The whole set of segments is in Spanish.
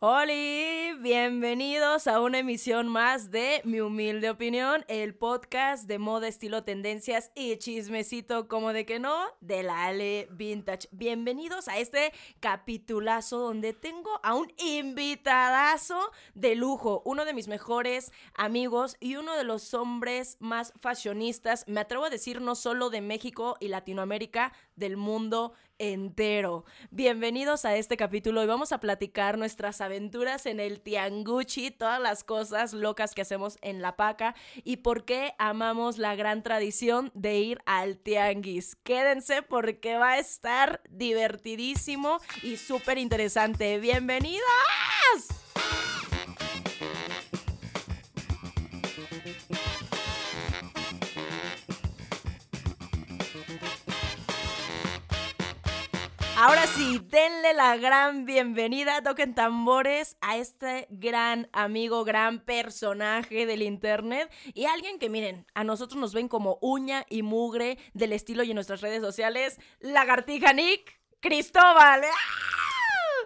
Hola, bienvenidos a una emisión más de Mi Humilde Opinión, el podcast de moda, estilo, tendencias y chismecito, como de que no, de la Ale Vintage. Bienvenidos a este capitulazo donde tengo a un invitadazo de lujo, uno de mis mejores amigos y uno de los hombres más fashionistas, me atrevo a decir no solo de México y Latinoamérica, del mundo entero. Bienvenidos a este capítulo y vamos a platicar nuestras aventuras en el Tianguchi, todas las cosas locas que hacemos en La Paca y por qué amamos la gran tradición de ir al Tianguis. Quédense porque va a estar divertidísimo y súper interesante. ¡Bienvenidos! Ahora sí, denle la gran bienvenida, toquen tambores a este gran amigo, gran personaje del internet y alguien que miren, a nosotros nos ven como uña y mugre del estilo y en nuestras redes sociales, Lagartija Nick Cristóbal.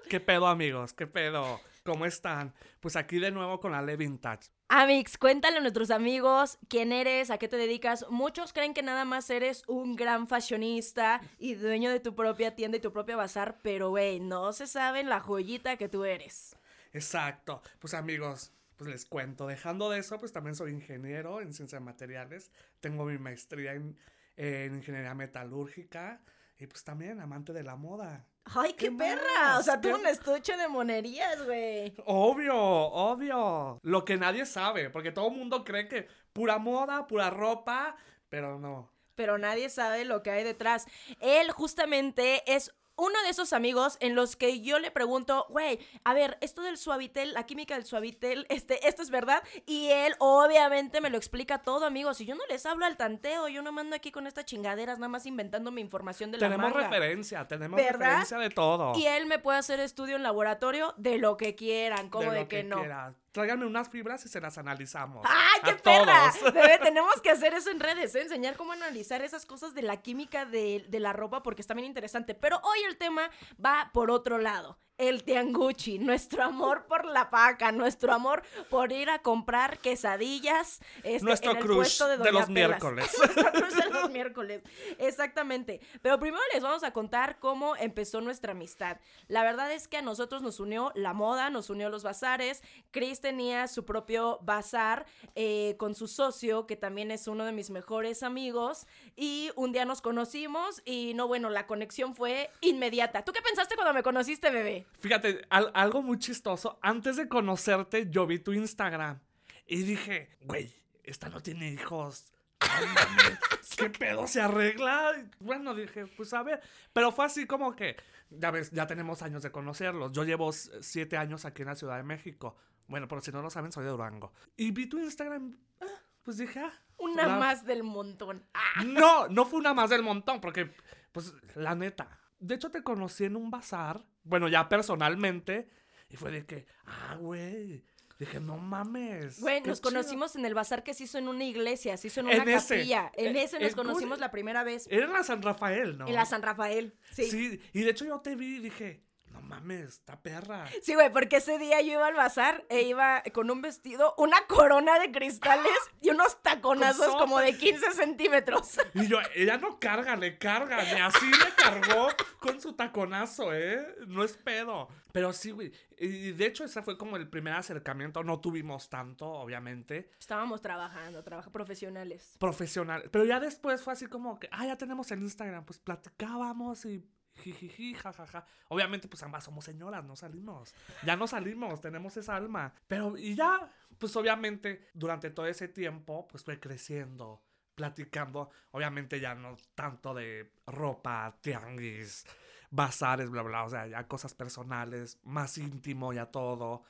¿Qué pedo amigos? ¿Qué pedo? ¿Cómo están? Pues aquí de nuevo con Ale Vintage. Amix, cuéntale a nuestros amigos quién eres, a qué te dedicas. Muchos creen que nada más eres un gran fashionista y dueño de tu propia tienda y tu propia bazar, pero güey, no se saben la joyita que tú eres. Exacto. Pues amigos, pues les cuento. Dejando de eso, pues también soy ingeniero en ciencias materiales. Tengo mi maestría en, en ingeniería metalúrgica y pues también amante de la moda. ¡Ay, qué, perra! O sea, tú un estuche de monerías, güey. Obvio, obvio. Lo que nadie sabe, porque todo el mundo cree que pura moda, pura ropa, pero no. Pero nadie sabe lo que hay detrás. Él justamente es uno de esos amigos en los que yo le pregunto, güey, a ver, esto del suavitel, la química del suavitel, este, esto es verdad. Y él obviamente me lo explica todo, amigos. Si yo no les hablo al tanteo, yo no mando aquí con estas chingaderas, nada más inventando mi información de la Tenemos referencia, tenemos referencia de todo. Y él me puede hacer estudio en laboratorio de lo que quieran, como de, que, no. Tráiganme unas fibras y se las analizamos. ¡Ay, qué perra! Bebé, tenemos que hacer eso en redes, ¿eh? enseñar cómo analizar esas cosas de la química de, de la ropa porque está bien interesante. Pero hoy el tema va por otro lado el tianguchi, nuestro amor por la paca, nuestro amor por ir a comprar quesadillas. Este, nuestro crush de, los miércoles. nuestro crush de los miércoles, exactamente. Pero primero les vamos a contar cómo empezó nuestra amistad. La verdad es que a nosotros nos unió la moda, nos unió los bazares. Chris tenía su propio bazar eh, con su socio, que también es uno de mis mejores amigos. Y un día nos conocimos y no, bueno, la conexión fue inmediata. ¿Tú qué pensaste cuando me conociste, bebé? Fíjate, algo muy chistoso. Antes de conocerte, yo vi tu Instagram y dije, güey, esta no tiene hijos. ¿Qué pedo se arregla? Bueno, dije, pues a ver. Pero fue así como que, ya ves, ya tenemos años de conocerlos. Yo llevo siete años aquí en la Ciudad de México. Bueno, por si no lo saben, soy de Durango. Y vi tu Instagram, ah, pues dije, ah. Una más del montón. Ah. No, no fue una más del montón, porque, pues, la neta. De hecho, te conocí en un bazar bueno, ya personalmente. Y fue de que, ah, güey. Dije, no mames. Güey, nos conocimos en el bazar que se hizo en una iglesia, se hizo en una en capilla. En ese nos conocimos la primera vez. Era en la San Rafael, ¿no? En la San Rafael, sí. Sí, y de hecho yo te vi y dije, no mames, está perra. Sí, güey, porque ese día yo iba al bazar e iba con un vestido, una corona de cristales y unos taconazos como de 15 centímetros. Y yo, ella no carga, le carga, ni así le cargó con su taconazo, ¿eh? No es pedo. Pero sí, güey. Y de hecho, ese fue como el primer acercamiento. No tuvimos tanto, obviamente. Estábamos trabajando, trabajo profesionales. Profesionales. Pero ya después fue así como que, ah, ya tenemos el Instagram. Pues platicábamos y jijiji, jajaja. Obviamente, pues ambas somos señoras, no salimos. Ya no salimos, tenemos esa alma. Pero, y ya, pues obviamente, durante todo ese tiempo, pues fue creciendo, platicando. Obviamente ya no tanto de ropa, tianguis, bazares, bla, bla, o sea, ya cosas personales, más íntimo, ya todo.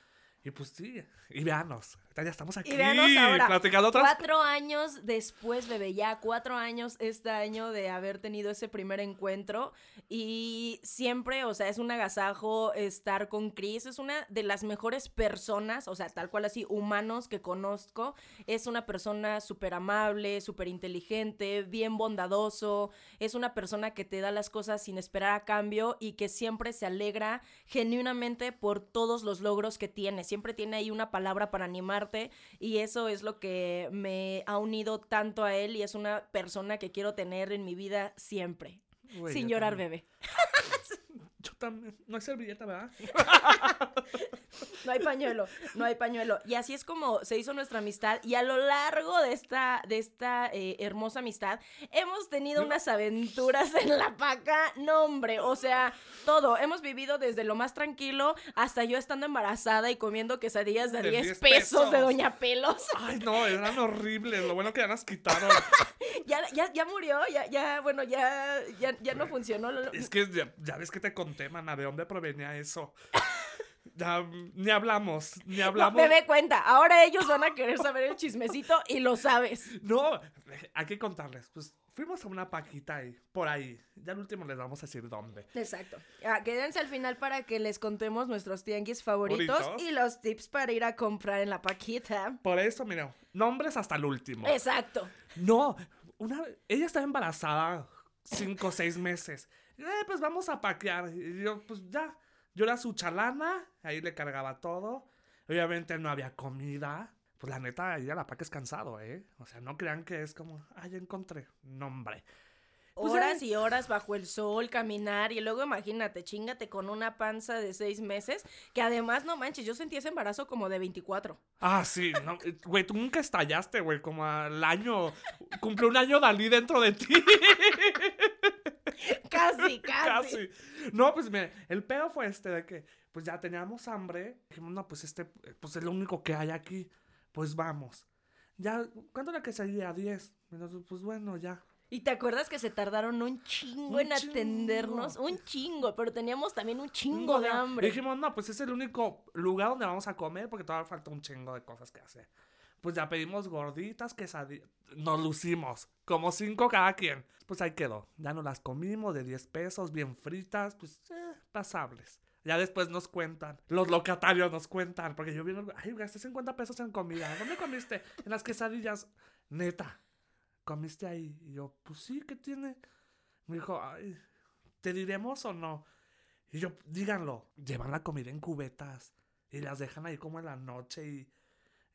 Y pues sí, y veanos, ya estamos aquí Y ahora, platicando otras Cuatro años después, bebé, ya cuatro años este año de haber tenido ese primer encuentro. Y siempre, o sea, es un agasajo estar con Chris. Es una de las mejores personas, o sea, tal cual así, humanos que conozco. Es una persona súper amable, súper inteligente, bien bondadoso. Es una persona que te da las cosas sin esperar a cambio y que siempre se alegra genuinamente por todos los logros que tiene. Siempre tiene ahí una palabra para y eso es lo que me ha unido tanto a él y es una persona que quiero tener en mi vida siempre. Sin llorar, también. bebé. Yo también. No hay servilleta, ¿verdad? No hay pañuelo, no hay pañuelo. Y así es como se hizo nuestra amistad. Y a lo largo de esta, de esta eh, hermosa amistad, hemos tenido unas aventuras en la paca. No, hombre, o sea, todo. Hemos vivido desde lo más tranquilo hasta yo estando embarazada y comiendo quesadillas de De 10 10 pesos de. Doña Pelos. Ay, no, eran horribles. Lo bueno que ya las quitaron. Ya, ya, ya murió, ya, ya, bueno, ya, ya, ya no funcionó. Es que ya, ya ves que te conté, mana, de dónde provenía eso. Ya ni hablamos, ni No, hablamos. bebé, cuenta. Ahora ellos van a querer saber el chismecito y lo sabes. No, hay que contarles. Pues fuimos a una paquita ahí, por ahí. Ya al último les vamos a decir dónde. Exacto. Ah, quédense al final para que les contemos nuestros tianguis favoritos y los tips para ir a comprar en la paquita. Por eso, mira, nombres hasta el último. Exacto. No, una, ella estaba embarazada cinco o seis meses. Eh, pues vamos a paquear. Y yo, pues ya. Yo era su chalana, ahí le cargaba todo. Obviamente no había comida. Pues la neta, ir a la paca es cansado, ¿eh? O sea, no crean que es como, ah, ya encontré. No, hombre. Pues horas ya- y horas bajo el sol, caminar y luego imagínate, chingate con una panza de seis meses, que además, no manches, yo sentí ese embarazo como de 24. Ah, sí, no, güey, tú nunca estallaste, güey, como al año. Cumplió un año Dalí dentro de ti. Casi, casi. No, pues mire, el pedo fue este de que, pues ya teníamos hambre. Dijimos, no, pues este, pues es lo único que hay aquí. Pues vamos. Ya, ¿cuánto era que salía? 10. Nosotros, Pues bueno, ya. ¿Y te acuerdas que se tardaron un chingo Un en atendernos? Un chingo, pero teníamos también un chingo de Y hambre. dijimos, no, pues es el único lugar donde vamos a comer porque todavía falta un chingo de cosas que hacer. Pues ya pedimos gorditas, quesadillas. Nos lucimos. Como cinco cada quien. Pues ahí quedó. Ya nos las comimos de 10 pesos, bien fritas, pues eh, pasables. Ya después nos cuentan. Los locatarios nos cuentan. Porque yo vi, ay, gasté 50 pesos en comida. ¿Dónde comiste? En las quesadillas. Neta. ¿Comiste ahí? Y yo, pues sí, ¿qué tiene? Me dijo, ay, ¿te diremos o no? Y yo, díganlo, llevan la comida en cubetas y las dejan ahí como en la noche y,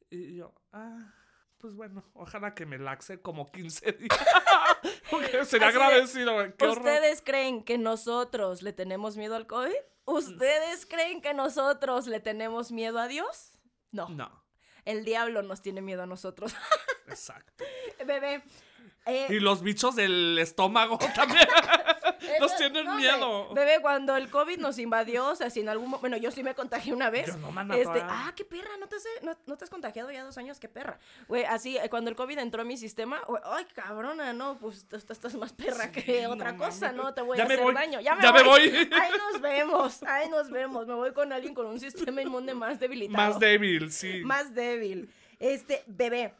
y yo, ah, pues bueno, ojalá que me laxe como 15 días. Porque sería Así agradecido, qué horror. ¿Ustedes creen que nosotros le tenemos miedo al COVID? ¿Ustedes creen que nosotros le tenemos miedo a Dios? No. No, El diablo nos tiene miedo a nosotros. exacto. Bebé. eh, Y los bichos del estómago también. Nos tienen no, miedo. Bebé, cuando el COVID nos invadió, o sea, si en algún momento. Bueno, yo sí me contagié una vez. Yo no, Este, ah, qué perra, no te, has, no, no te has contagiado ya dos años, qué perra. Güey, así, eh, cuando el COVID entró a mi sistema, güey, ay, cabrona, no, pues tú estás, estás más perra que otra no cosa, no te voy Ya a me hacer voy, daño. Ya me ya voy. me voy. Ahí nos vemos, ahí nos vemos. Me voy con alguien con un sistema inmune más debilitado. Más débil, sí. Más débil. Este, bebé,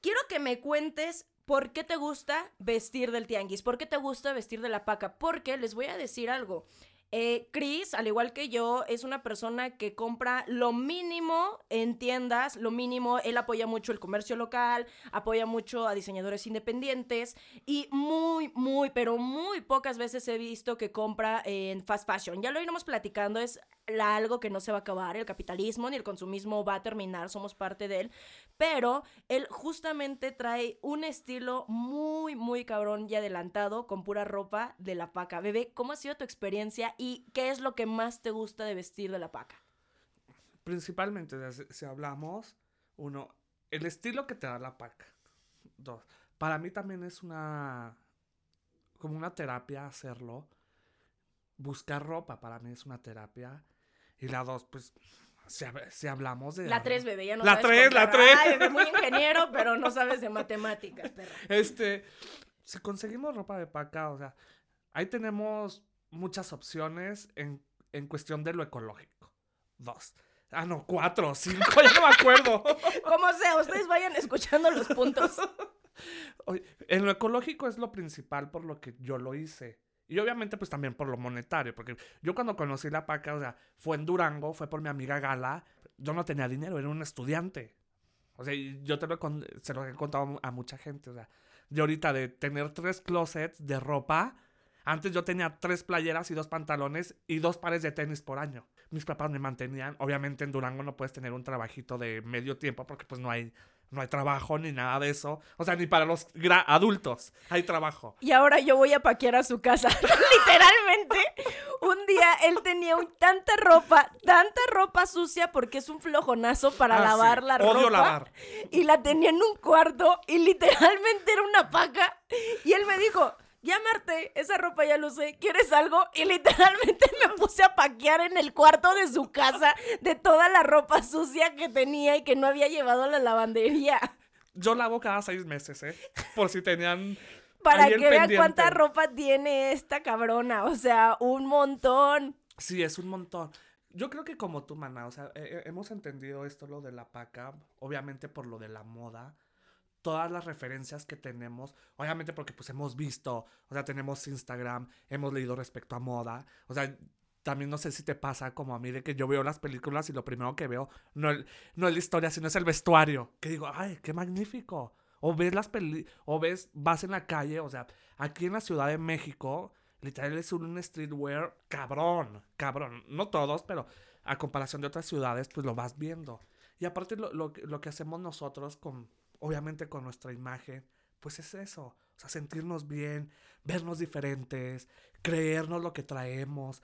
quiero que me cuentes por qué te gusta vestir del tianguis, por qué te gusta vestir de la paca, porque les voy a decir algo. Eh, Chris, al igual que yo, es una persona que compra lo mínimo en tiendas, lo mínimo. Él apoya mucho el comercio local, apoya mucho a diseñadores independientes y muy, muy, pero muy pocas veces he visto que compra en fast fashion. Ya lo iremos platicando, es la- algo que no se va a acabar, el capitalismo ni el consumismo va a terminar, somos parte de él, pero él justamente trae un estilo muy, muy cabrón y adelantado con pura ropa de la paca. Bebé, ¿cómo ha sido tu experiencia y qué es lo que más te gusta de vestir de la paca? Principalmente, si, hablamos, uno, el estilo que te da la paca. Dos, para mí también es una, como una terapia hacerlo. Buscar ropa para mí es una terapia. Y la dos, pues, si, si hablamos de... La 3, bebé, ya no La sabes tres, la tres. Ay, bebé, muy ingeniero, pero no sabes de matemáticas, perra. Este, si conseguimos ropa de paca, o sea, ahí tenemos muchas opciones en, en cuestión de lo ecológico. Dos, Ah, no, cuatro, cinco, ya no me acuerdo. Como sea, ustedes vayan escuchando los puntos. Oye, en lo ecológico es lo principal por lo que yo lo hice. Y obviamente pues también por lo monetario, porque yo cuando conocí la paca, o sea, fue en Durango, fue por mi amiga Gala, yo no tenía dinero, era un estudiante. O sea, yo te lo con- se lo he contado a mucha gente, o sea, yo ahorita de tener tres closets de ropa, antes yo tenía tres playeras y dos pantalones y dos pares de tenis por año. Mis papás me mantenían, obviamente en Durango no puedes tener un trabajito de medio tiempo porque pues no hay no hay trabajo ni nada de eso. O sea, ni para los adultos hay trabajo. Y ahora yo voy a paquear a su casa. Literalmente, un día él tenía un- tanta ropa, tanta ropa sucia porque es un flojonazo para Ah, sí, lavar la ropa. Odio lavar. Y la tenía en un cuarto y literalmente era una paca. Y él me dijo, ya Marte, esa ropa ya lo usé, ¿quieres algo? Y literalmente me puse a paquear en el cuarto de su casa de toda la ropa sucia que tenía y que no había llevado a la lavandería. Yo lavo cada seis meses, ¿eh? Por si tenían. Para que vean cuánta ropa tiene esta cabrona. O sea, un montón. Sí, es un montón. Yo creo que como tú, Mana, o sea, eh, hemos entendido esto, lo de la paca, obviamente por lo de la moda, todas las referencias que tenemos, obviamente porque pues hemos visto, o sea, tenemos Instagram, hemos leído respecto a moda, o sea, también no sé si te pasa como a mí de que yo veo las películas y lo primero que veo no, no es la historia, sino es el vestuario, que digo, ay, qué magnífico. O ves las peli o ves, vas en la calle, o sea, aquí en la Ciudad de México, literal es un streetwear cabrón, cabrón. No todos, pero a comparación de otras ciudades, pues lo vas viendo. Y aparte lo, lo, lo que hacemos nosotros con, obviamente con nuestra imagen, pues es eso. O sea, sentirnos bien, vernos diferentes, creernos lo que traemos.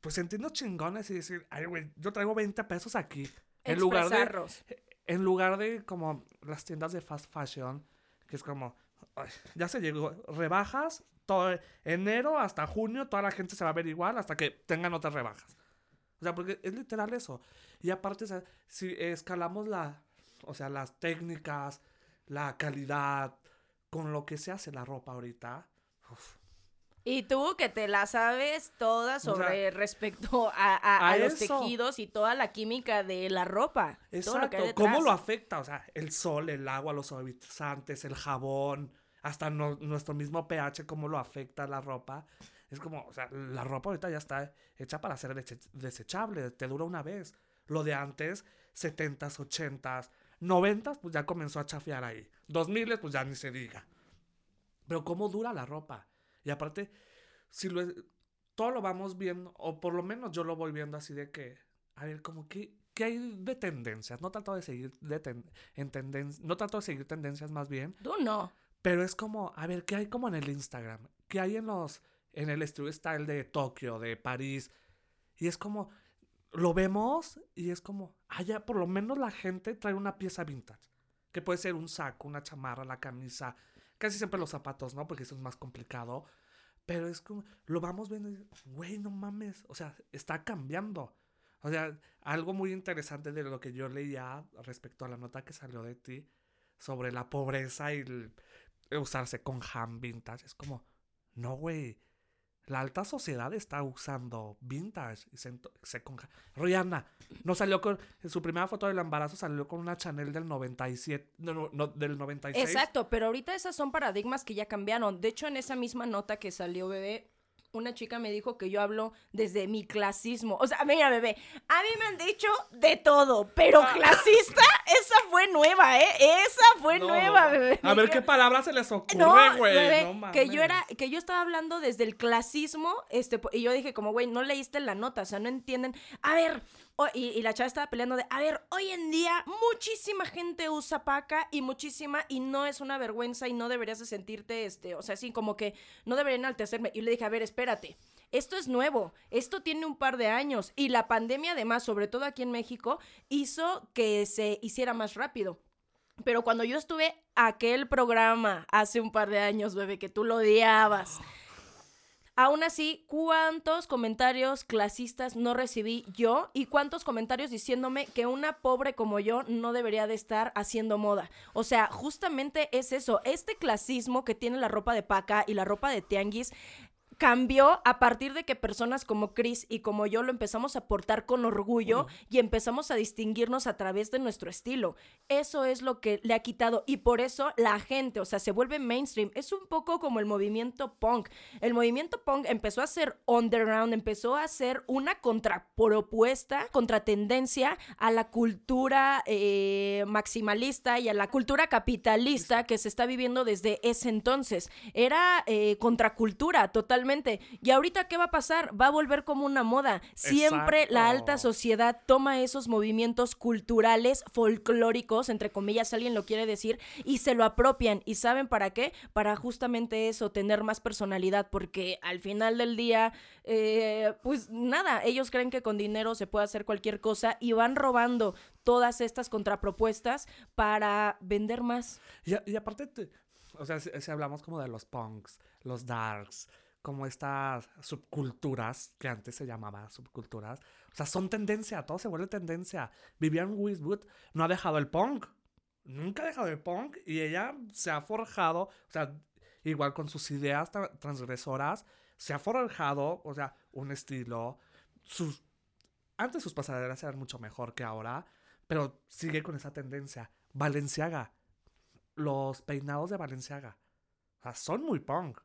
Pues sentirnos chingones y decir, ay, güey, yo traigo 20 pesos aquí. En lugar de, en lugar de como las tiendas de fast fashion, que es como, ay, ya se llegó, rebajas, todo enero hasta junio, toda la gente se va a ver igual hasta que tengan otras rebajas. O sea, porque es literal eso. Y aparte, si escalamos la, o sea, las técnicas, la calidad, con lo que se hace la ropa ahorita, uf, Y tú que te la sabes toda sea, sobre respecto a, a- a a los tejidos y toda la química de la ropa. todo lo Exacto. ¿Cómo lo afecta? O sea, el sol, el agua, los suavizantes, el jabón, hasta no- nuestro mismo pH, cómo lo afecta la ropa. Es como, o sea, la ropa ahorita ya está hecha para ser dese- desechable, te dura una vez. Lo de antes, 70s, 80s, 90s, pues ya comenzó a chafear ahí. 2000 pues ya ni se diga. Pero cómo dura la ropa. Y aparte, si lo es- todo lo vamos viendo, o por lo menos yo lo voy viendo así de que, a ver, como que, ¿qué hay de tendencias? No trato de seguir de ten- en tenden- no trato de seguir tendencias más bien, Tú no. pero es como, a ver, ¿qué hay como en el Instagram? ¿Qué hay en los, en el street style de Tokio, de París? Y es como, lo vemos y es como, ah, ya, por lo menos la gente trae una pieza vintage. Que puede ser un saco, una chamarra, la camisa, casi siempre los zapatos, ¿no? Porque eso es más complicado. Pero es como, lo vamos viendo y, güey, no mames, o sea, está cambiando. O sea, algo muy interesante de lo que yo leía respecto a la nota que salió de ti sobre la pobreza y usarse con ham vintage. Es como, no, güey. La alta sociedad está usando vintage y se, se con ja- Rihanna no salió con en su primera foto del embarazo salió con una Chanel del 97 no, no, no, del 96 Exacto, pero ahorita esas son paradigmas que ya cambiaron. De hecho, en esa misma nota que salió, bebé, una chica me dijo que yo hablo desde mi clasismo. O sea, mira, bebé, a mí me han dicho de todo, pero Ah. clasista, esa fue nueva, ¿eh? Esa fue No, nueva, no. bebé. A ver qué palabras se les ocurre, güey. No, que yo era, que yo estaba hablando desde el clasismo, este, y yo dije como, güey, no leíste la nota, o sea, no entienden. A ver, y la chava estaba peleando de, a ver, hoy en día muchísima gente usa paca y muchísima, y no es una vergüenza y no deberías de sentirte, este, o sea, así como que no debería enaltecerme. Y le dije, a ver, espérate. Esto es nuevo, esto tiene un par de años y la pandemia además, sobre todo aquí en México, hizo que se hiciera más rápido. Pero cuando yo estuve aquel programa hace un par de años, bebé, que tú lo odiabas. Aún así, ¿cuántos comentarios clasistas no recibí yo? ¿Y cuántos comentarios diciéndome que una pobre como yo no debería de estar haciendo moda? O sea, justamente es eso, este clasismo que tiene la ropa de paca y la ropa de tianguis cambió a partir de que personas como Chris y como yo lo empezamos a portar con orgullo y empezamos a distinguirnos a través de nuestro estilo. Eso es lo que le ha quitado y por eso la gente, o sea, se vuelve mainstream. Es un poco como el movimiento punk. El movimiento punk empezó a ser underground, empezó a ser una contrapropuesta, contratendencia a la cultura eh, maximalista y a la cultura capitalista que se está viviendo desde ese entonces. Era eh, contracultura totalmente. Y ahorita, ¿qué va a pasar? Va a volver como una moda. Siempre la alta sociedad toma esos movimientos culturales, folclóricos, entre comillas, alguien lo quiere decir, y se lo apropian. ¿Y saben para qué? Para justamente eso, tener más personalidad, porque al final del día, eh, pues nada, ellos creen que con dinero se puede hacer cualquier cosa y van robando todas estas contrapropuestas para vender más. Y, aparte, o sea, si, hablamos como de los punks, los darks, como estas subculturas, que antes se llamaba subculturas, o sea, son tendencia, todo se vuelve tendencia. Vivian Westwood no ha dejado el punk, nunca ha dejado el punk y ella se ha forjado, o sea, igual con sus ideas transgresoras, se ha forjado, o sea, un estilo. Antes sus pasaderas eran mucho mejor que ahora, pero sigue con esa tendencia. Valenciaga, los peinados de Valenciaga, o sea, son muy punk.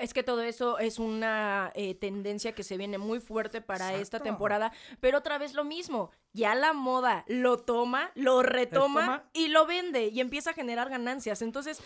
Es que todo eso es una eh, tendencia que se viene muy fuerte para esta temporada, pero otra vez lo mismo, ya la moda lo toma, lo retoma y lo vende y empieza a generar ganancias. Entonces,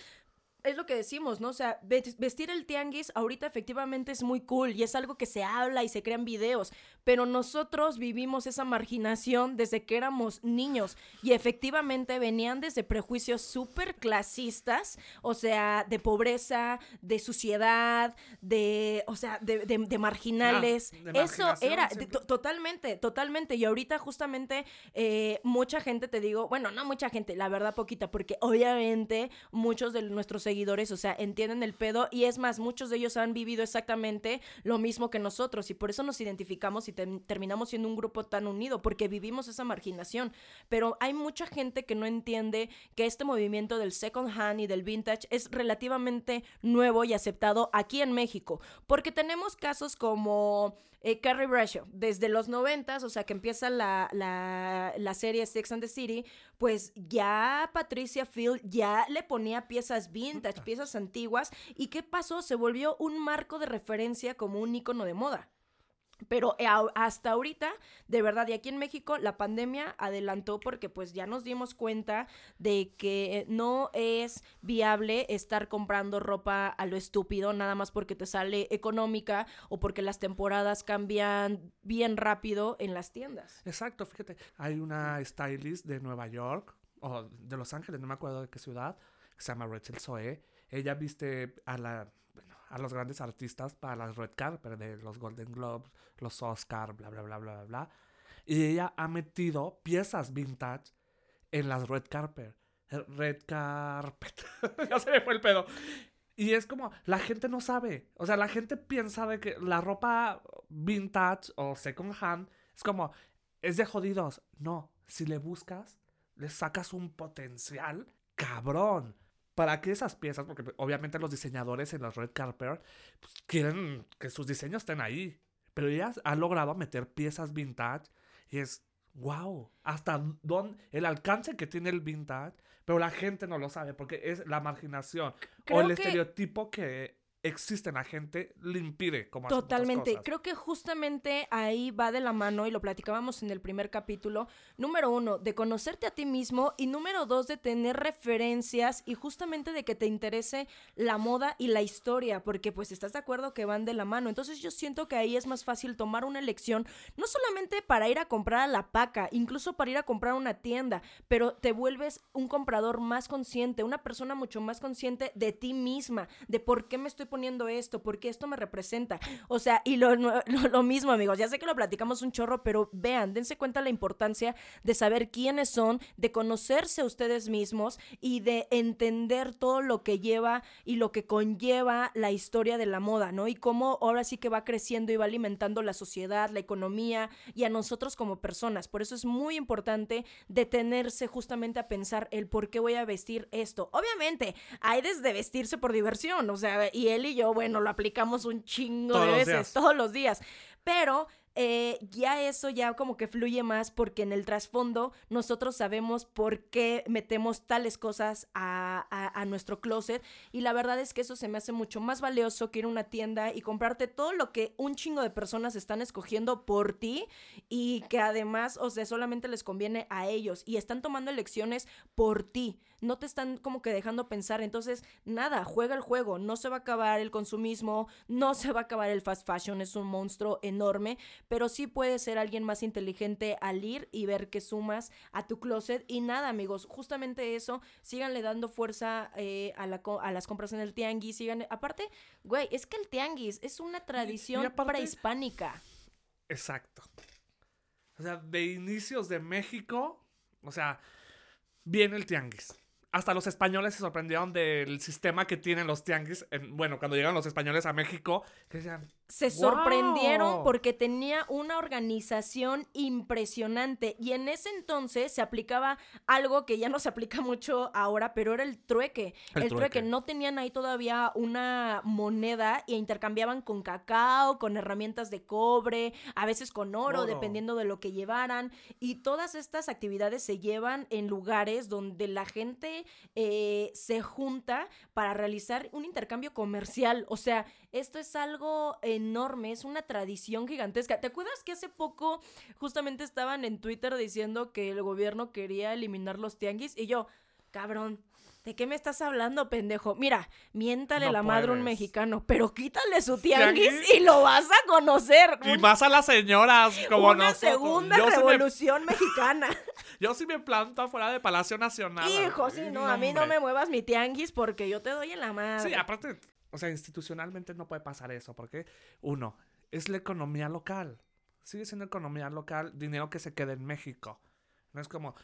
es lo que decimos, ¿no? O sea, vestir el tianguis ahorita efectivamente es muy cool y es algo que se habla y se crean videos, pero nosotros vivimos esa marginación desde que éramos niños y efectivamente venían desde prejuicios súper clasistas, o sea, de pobreza, de suciedad, de, o sea, de, marginales. Eso era, totalmente, totalmente. Y ahorita justamente eh, mucha gente, te digo, bueno, no mucha gente, la verdad poquita, porque obviamente muchos de nuestros seguidores, o sea, entienden el pedo y es más, muchos de ellos han vivido exactamente lo mismo que nosotros y por eso nos identificamos y terminamos siendo un grupo tan unido, porque vivimos esa marginación. Pero hay mucha gente que no entiende que este movimiento del second hand y del vintage es relativamente nuevo y aceptado aquí en México, porque tenemos casos como eh, Carrie Bradshaw, desde los noventas, o sea, que empieza la, la, la, serie Sex and the City, pues ya Patricia Field ya le ponía piezas vintage, piezas antiguas, ¿y qué pasó? Se volvió un marco de referencia como un icono de moda. Pero eh, hasta ahorita, de verdad, y aquí en México la pandemia adelantó porque pues ya nos dimos cuenta de que no es viable estar comprando ropa a lo estúpido, nada más porque te sale económica o porque las temporadas cambian bien rápido en las tiendas. Exacto, fíjate, hay una stylist de Nueva York o de Los Ángeles, no me acuerdo de qué ciudad, que se llama Rachel Zoe. Ella viste a la a los grandes artistas para las red carpet de los Golden Globes, los Oscar, bla, bla, bla, bla, bla. Y ella ha metido piezas vintage en las red carpet. Red carpet. ya se me fue el pedo. Y es como, la gente no sabe. O sea, la gente piensa de que la ropa vintage o second hand es como, es de jodidos. No, si le buscas, le sacas un potencial cabrón para que esas piezas, porque obviamente los diseñadores en las Red Carpet pues, quieren que sus diseños estén ahí. Pero ella ha logrado meter piezas vintage y es wow, hasta dónde el alcance que tiene el vintage, pero la gente no lo sabe porque es la marginación o el estereotipo que existe en la gente le impide como Totalmente. Creo que justamente ahí va de la mano y lo platicábamos en el primer capítulo. Número uno, de conocerte a ti mismo y número dos, de tener referencias y justamente de que te interese la moda y la historia, porque pues estás de acuerdo que van de la mano. Entonces yo siento que ahí es más fácil tomar una elección, no solamente para ir a comprar a la paca, incluso para ir a comprar a una tienda, pero te vuelves un comprador más consciente, una persona mucho más consciente de ti misma, de por qué me estoy poniendo esto? Porque esto me representa. O sea, y lo, mismo, amigos, ya sé que lo platicamos un chorro, pero vean, dense cuenta la importancia de saber quiénes son, de conocerse a ustedes mismos y de entender todo lo que lleva y lo que conlleva la historia de la moda, ¿no? Y cómo ahora sí que va creciendo y va alimentando la sociedad, la economía y a nosotros como personas. Por eso es muy importante detenerse justamente a pensar el por qué voy a vestir esto. Obviamente, hay desde vestirse por diversión, o sea, y él y yo, bueno, lo aplicamos un chingo Todos de veces, días. todos los días. Pero eh, ya eso ya como que fluye más porque en el trasfondo nosotros sabemos por qué metemos tales cosas a, a- a nuestro closet y la verdad es que eso se me hace mucho más valioso que ir a una tienda y comprarte todo lo que un chingo de personas están escogiendo por ti y que además, o sea, solamente les conviene a ellos y están tomando elecciones por ti. No te están como que dejando pensar. Entonces, nada, juega el juego. No se va a acabar el consumismo, no se va a acabar el fast fashion. Es un monstruo enorme, pero sí puedes ser alguien más inteligente al ir y ver que sumas a tu closet. Y nada, amigos, justamente eso. Síganle dando fuerza eh, a, la co- a las compras en el tianguis. Sigan... Aparte, güey, es que el tianguis es una tradición aparte- prehispánica. Exacto. O sea, de inicios de México, o sea, viene el tianguis. Hasta los españoles se sorprendieron del sistema que tienen los tianguis. en- bueno, cuando llegaron los españoles a México, que decían, se sorprendieron porque tenía una organización impresionante y en ese entonces se aplicaba algo que ya no se aplica mucho ahora, pero era el trueque. El El, trueque. trueque. no tenían ahí todavía una moneda e intercambiaban con cacao, con herramientas de cobre, a veces con oro, Oro. dependiendo de lo que llevaran. Y todas estas actividades se llevan en lugares donde la gente eh, se junta para realizar un intercambio comercial. O sea, esto es algo enorme, es una tradición gigantesca. ¿Te acuerdas que hace poco justamente estaban en Twitter diciendo que el gobierno quería eliminar los tianguis? Y yo, cabrón. ¿De qué me estás hablando, pendejo? Mira, miéntale No la madre a un mexicano, pero quítale su tianguis, ¿Tianguis? y lo vas a conocer. y Un- más a las señoras como una nosotros. segunda yo, sí me, revolución mexicana. yo sí me planto afuera de Palacio Nacional. Hijo, sí, no, a mí no me muevas mi tianguis porque yo te doy en la madre. Sí, aparte, o sea, institucionalmente no puede pasar eso, porque uno, es la economía local. Sigue siendo economía local, dinero que se queda en México. No es como,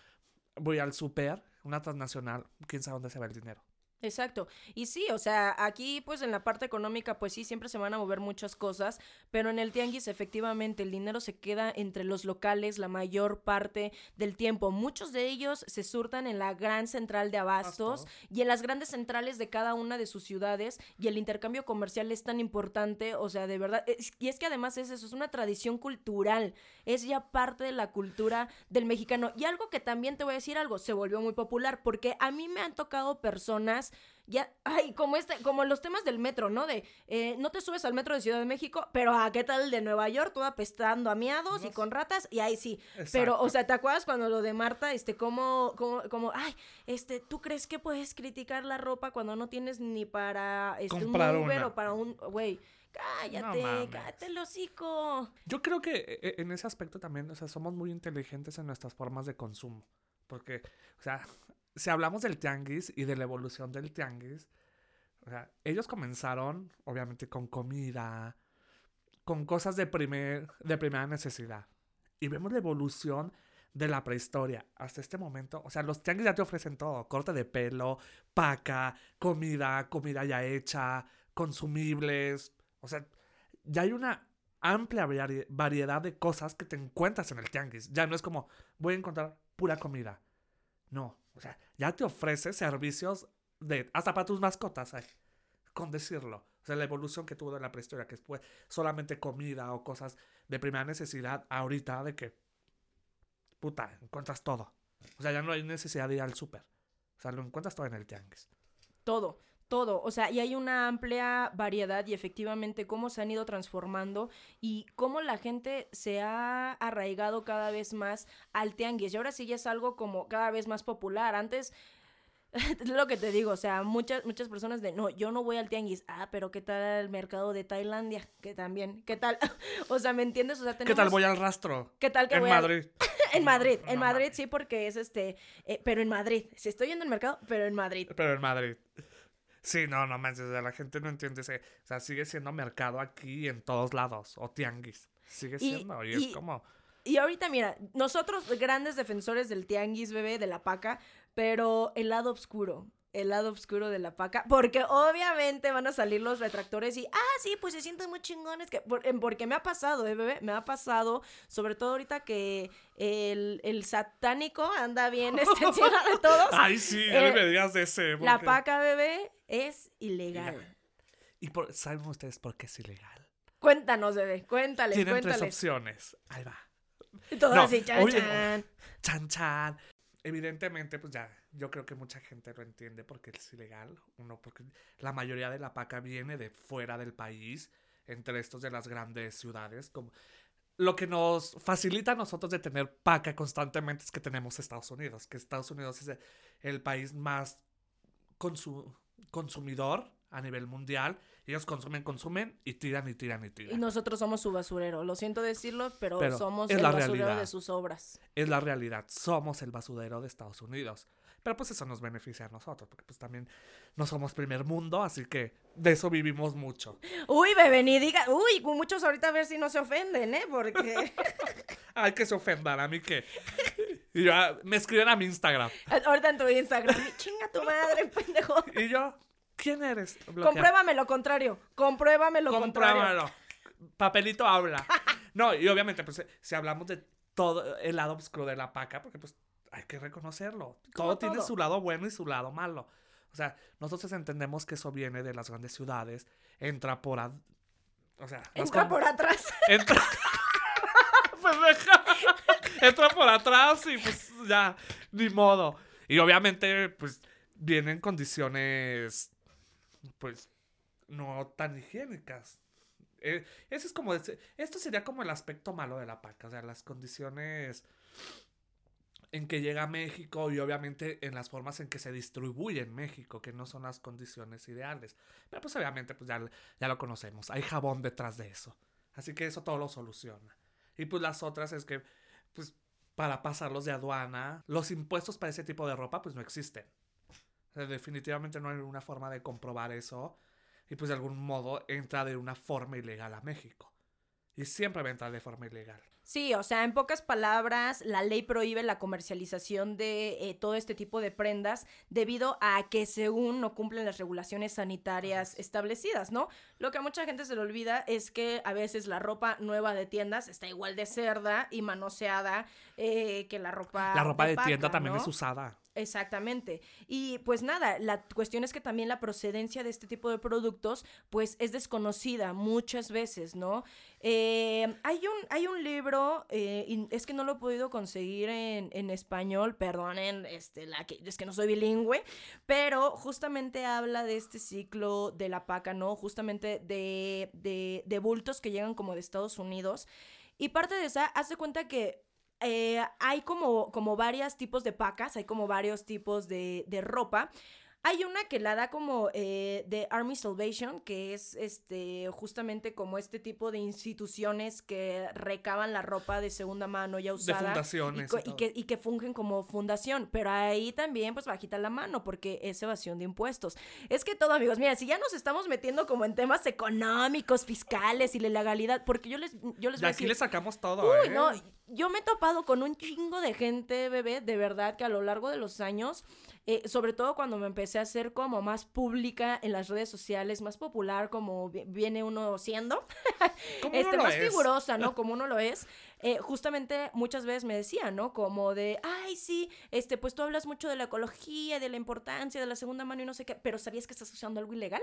voy al super, una transnacional, quién sabe dónde se va el dinero. Exacto. Y sí, o sea, aquí pues en la parte económica pues sí, siempre se van a mover muchas cosas, pero en el tianguis efectivamente el dinero se queda entre los locales la mayor parte del tiempo. Muchos de ellos se surtan en la gran central de abastos y en las grandes centrales de cada una de sus ciudades y el intercambio comercial es tan importante, o sea, de verdad, es- y es que además es eso, es una tradición cultural, es ya parte de la cultura del mexicano. Y algo que también te voy a decir algo, se volvió muy popular porque a mí me han tocado personas ya, ay, como este, como los temas del metro, ¿no? De, eh, no te subes al metro de Ciudad de México, pero ¿a qué tal el de Nueva York? Todo apestando a miados y con ratas, y ahí sí. Pero, o sea, ¿te acuerdas cuando lo de Marta, este, como, como, como, ay, este, ¿tú crees que puedes criticar la ropa cuando no tienes ni para, este, Comprar un Uber una. o para un, güey, cállate, cállate el hocico. Yo creo que eh, eh, en ese aspecto también, o sea, somos muy inteligentes en nuestras formas de consumo. Porque, o sea, si hablamos del tianguis y de la evolución del tianguis, ellos comenzaron, obviamente, con comida, con cosas de, primer, de primera necesidad. Y vemos la evolución de la prehistoria hasta este momento. O sea, los tianguis ya te ofrecen todo. Corte de pelo, paca, comida, comida ya hecha, consumibles. O sea, ya hay una amplia vari- variedad de cosas que te encuentras en el tianguis. Ya no es como, voy a encontrar pura comida. No, o sea, ya te ofrece servicios de hasta para tus mascotas, con decirlo. O sea, la evolución que tuvo de la prehistoria, que fue solamente comida o cosas de primera necesidad, ahorita de que, puta, encuentras todo. O sea, ya no hay necesidad de ir al súper. O sea, lo encuentras todo en el tianguis. Todo, todo. O sea, y hay una amplia variedad y efectivamente cómo se han ido transformando y cómo la gente se ha arraigado cada vez más al tianguis. Y ahora sí ya es algo como cada vez más popular. Antes, es lo que te digo, o sea, muchas, muchas personas de, no, yo no voy al tianguis. Ah, pero ¿qué tal el mercado de Tailandia? Que también, ¿qué tal? o sea, ¿me entiendes? O sea, ¿Qué tal tenemos- voy al rastro? ¿Qué tal que En voy al- Madrid. en Madrid, No en Madrid sí, porque es este, eh, pero en Madrid. Si estoy yendo al mercado, pero en Madrid. Pero en Madrid. Sí, no, no manches, la gente no entiende ese. O sea, sigue siendo mercado aquí en todos lados. O tianguis. Sigue siendo. Y, y- es como. Y ahorita, mira, nosotros grandes defensores del tianguis, bebé, de la paca, pero el lado oscuro, el lado oscuro de la paca, porque obviamente van a salir los retractores y, ah, sí, pues se sienten muy chingones, que, por- porque me ha pasado, eh, bebé, me ha pasado, sobre todo ahorita que el, el satánico anda bien este, encima de todos. Ay, sí, ya eh, me digas de ese. La porque- paca, bebé, es ilegal. Ilegal. ¿Y por- saben ustedes por qué es ilegal? Cuéntanos, bebé, cuéntales, Tienen tres opciones. Ahí va. Y todo No, así, chan, oye, chan. Chan, chan. Evidentemente, pues ya, yo creo que mucha gente lo entiende porque es ilegal. Uno, porque la mayoría de la paca viene de fuera del país, entre estos de las grandes ciudades. Como... Lo que nos facilita a nosotros de tener paca constantemente es que tenemos Estados Unidos, que Estados Unidos es el, país más consu- consumidor a nivel mundial. Ellos consumen, consumen y tiran y tiran y Y tiran. nosotros somos su basurero. Lo siento decirlo, pero, Pero somos el basurero realidad. de sus obras. es la realidad. Somos el basurero de Estados Unidos. Pero pues eso nos beneficia a nosotros, porque pues también no somos primer mundo, así que de eso vivimos mucho. Uy, bebé, ni diga. Uy, muchos ahorita a ver si no se ofenden, ¿eh? Porque Ay, que se ofendan, a mí que... Y yo, ah, me escriben a mi Instagram. ahorita en tu Instagram, chinga tu madre, pendejo. Y yo, ¿quién eres? Compruébame lo contrario. Compruébame lo contrario. Compruébalo. Papelito habla. No, y obviamente, pues, si hablamos de todo el lado oscuro de la paca, porque pues hay que reconocerlo. Como Todo tiene todo. su lado bueno y su lado malo. O sea, nosotros entendemos que eso viene de las grandes ciudades, entra por... ad- O sea, Entra por atrás. Entra... Pendeja. Entra por atrás y pues ya, ni modo. Y obviamente, pues, vienen condiciones, pues, no tan higiénicas. Eh, es como, esto sería como el aspecto malo de la paca, o sea, las condiciones en que llega a México y obviamente en las formas en que se distribuye en México, que no son las condiciones ideales. Pero pues obviamente pues ya, ya lo conocemos, hay jabón detrás de eso. Así que eso todo lo soluciona. Y pues las otras es que pues para pasarlos de aduana, los impuestos para ese tipo de ropa pues no existen. O sea, definitivamente no hay una forma de comprobar eso. Y pues de algún modo entra de una forma ilegal a México. Y siempre va a entrar de forma ilegal. Sí, o sea, en pocas palabras, la ley prohíbe la comercialización de eh, todo este tipo de prendas debido a que según no cumplen las regulaciones sanitarias establecidas, ¿no? Lo que a mucha gente se le olvida es que a veces la ropa nueva de tiendas está igual de cerda y manoseada eh, que la ropa la ropa de, paca, tienda también ¿no? es usada. Exactamente. Y pues nada, la cuestión es que también la procedencia de este tipo de productos pues es desconocida muchas veces, ¿no? Eh, hay, un, hay un libro, eh, es que no lo he podido conseguir en, en español, perdonen, este, la que, es que no soy bilingüe, pero justamente habla de este ciclo de la paca, ¿no? Justamente de, de, de bultos que llegan como de Estados Unidos. Y parte de esa, haz de cuenta que eh, hay como, como varios tipos de pacas, hay como varios tipos de, de ropa. Hay una que la da como eh, de Army Salvation, que es este justamente como este tipo de instituciones que recaban la ropa de segunda mano ya De usada. y, fundaciones. y que, y que fungen como fundación, pero ahí también pues bajita la mano porque es evasión de impuestos. Es que todo amigos, mira, si ya nos estamos metiendo como en temas económicos, fiscales y la legalidad, porque yo les, yo les De voy a aquí decir, le sacamos todo, Uy, ¿eh? no, yo me he topado con un chingo de gente, bebé, de verdad que a lo largo de los años, eh, sobre todo cuando me empecé a hacer como más pública en las redes sociales, más popular como vi- viene uno siendo, ¿Cómo este, más es? figurosa, ¿no? Como uno lo es. Eh, justamente muchas veces me decían, ¿no? Como de, ay, sí, este, pues tú hablas mucho de la ecología, de la importancia de la segunda mano y no sé qué, pero ¿sabías que estás usando algo ilegal?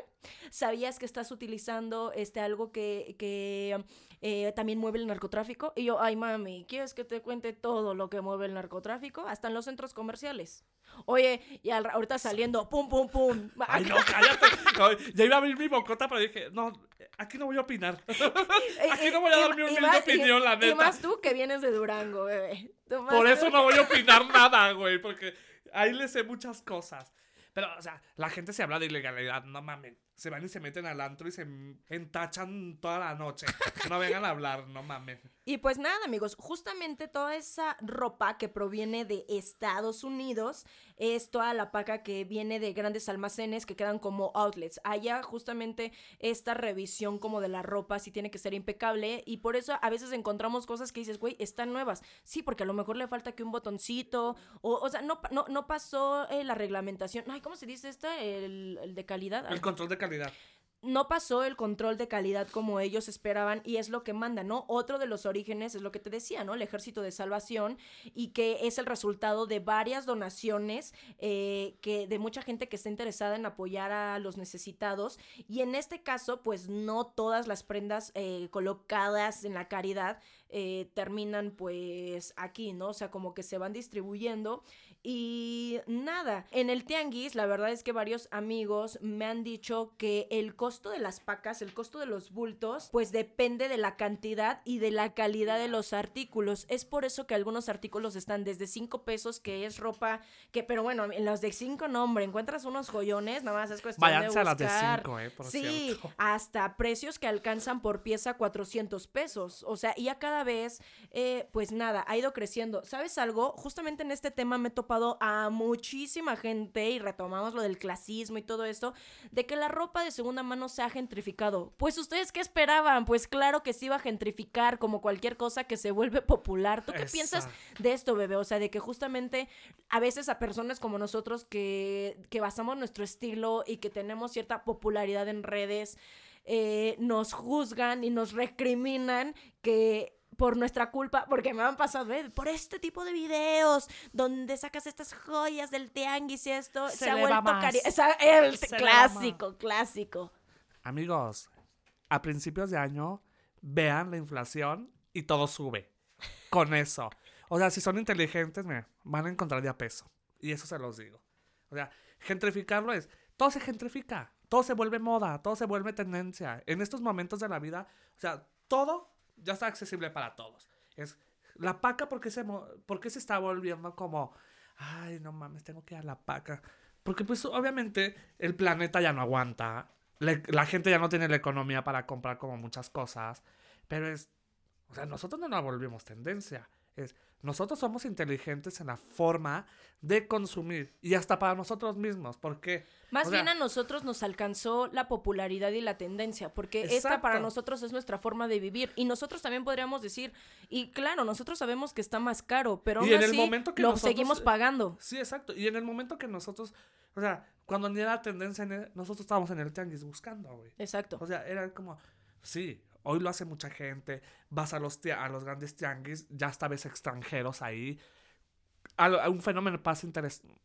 ¿Sabías que estás utilizando este, algo que, que eh, también mueve el narcotráfico? Y yo, ay, mami, ¿quieres que te cuente todo lo que mueve el narcotráfico? Hasta en los centros comerciales. Oye, y al- ahorita saliendo, pum, pum, pum. Ay, no, cállate. No, ya iba a abrir mi bocota, pero dije, no, aquí no voy a opinar. Eh, Aquí eh, no voy a y dar mi y humilde más- y- opinión, la Y neta. más tú que vienes de Durango, bebé. Por eso no voy a opinar nada, güey, porque ahí le sé muchas cosas. Pero, o sea, la gente se habla de ilegalidad, no mamen. Se van y se meten al antro y se entachan toda la noche. No vengan a hablar, no mamen. Y pues nada, amigos, justamente toda esa ropa que proviene de Estados Unidos es toda la paca que viene de grandes almacenes que quedan como outlets. Allá justamente esta revisión como de la ropa sí tiene que ser impecable y por eso a veces encontramos cosas que dices, güey, están nuevas. Sí, porque a lo mejor le falta que un botoncito o, o sea, no, no, no pasó eh, la reglamentación. Ay, ¿cómo se dice esta? El, el de calidad. El control de calidad. No pasó el control de calidad como ellos esperaban y es lo que manda, ¿no? Otro de los orígenes es lo que te decía, ¿no? El Ejército de Salvación y que es el resultado de varias donaciones eh, que de mucha gente que está interesada en apoyar a los necesitados y en este caso, pues no todas las prendas eh, colocadas en la caridad eh, terminan pues aquí, ¿no? O sea, como que se van distribuyendo y nada, en el tianguis la verdad es que varios amigos me han dicho que el costo de las pacas, el costo de los bultos, pues depende de la cantidad y de la calidad de los artículos. Es por eso que algunos artículos están desde 5 pesos, que es ropa, que pero bueno, en los de 5 no, hombre, encuentras unos joyones, nada más es cuestión de buscar. a las de 5, eh, por Sí, hasta precios que alcanzan por pieza 400 pesos. O sea, y ya cada vez, eh, pues nada, ha ido creciendo. ¿Sabes algo? Justamente en este tema me he topado a muchísima gente, y retomamos lo del clasismo y todo esto, de que la ropa de segunda mano se ha gentrificado. Pues ustedes qué esperaban? Pues claro que se iba a gentrificar como cualquier cosa que se vuelve popular. ¿Tú qué piensas de esto, bebé? O sea, de que justamente a veces a personas como nosotros que, que basamos nuestro estilo y que tenemos cierta popularidad en redes, eh, nos juzgan y nos recriminan que por nuestra culpa, porque me han pasado, ¿eh? por este tipo de videos donde sacas estas joyas del tianguis y esto se, ha vuelto cari el clásico, clásico. Amigos, a principios de año vean la inflación y todo sube. Con eso. O sea, si son inteligentes, me van a encontrar ya peso. Y eso se los digo. O sea, gentrificarlo es, todo se gentrifica, todo se vuelve moda, todo se vuelve tendencia. En estos momentos de la vida, o sea, todo ya está accesible para todos. Es la paca porque se, porque se está volviendo como, ay, no mames, tengo que ir a la paca. Porque pues obviamente el planeta ya no aguanta, la gente ya no tiene la economía para comprar como muchas cosas, pero es, o sea, nosotros no nos volvimos tendencia. Es, nosotros somos inteligentes en la forma de consumir y hasta para nosotros mismos, porque... Más bien a nosotros nos alcanzó la popularidad y la tendencia, porque esta para nosotros es nuestra forma de vivir y nosotros también podríamos decir, y claro, nosotros sabemos que está más caro, pero aún así lo seguimos pagando. Sí, exacto, y en el momento que nosotros, o sea, cuando ni era tendencia, nosotros estábamos en el tianguis buscando, güey. Exacto. O sea, era como, sí, Hoy lo hace mucha gente. Vas a los, a los grandes tianguis, ya hasta ves extranjeros ahí. un fenómeno pasa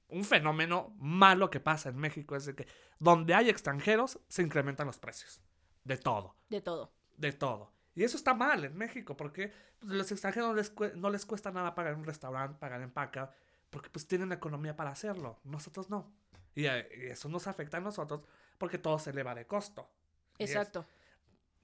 un fenómeno malo que pasa en México es de que donde hay extranjeros se incrementan los precios de todo. De todo. De todo. Y eso está mal en México porque pues, los extranjeros no les, no les cuesta nada pagar en un restaurante, pagar en paca, porque pues tienen la economía para hacerlo. Nosotros no. Y, eh, eso nos afecta a nosotros porque todo se eleva de costo. Exacto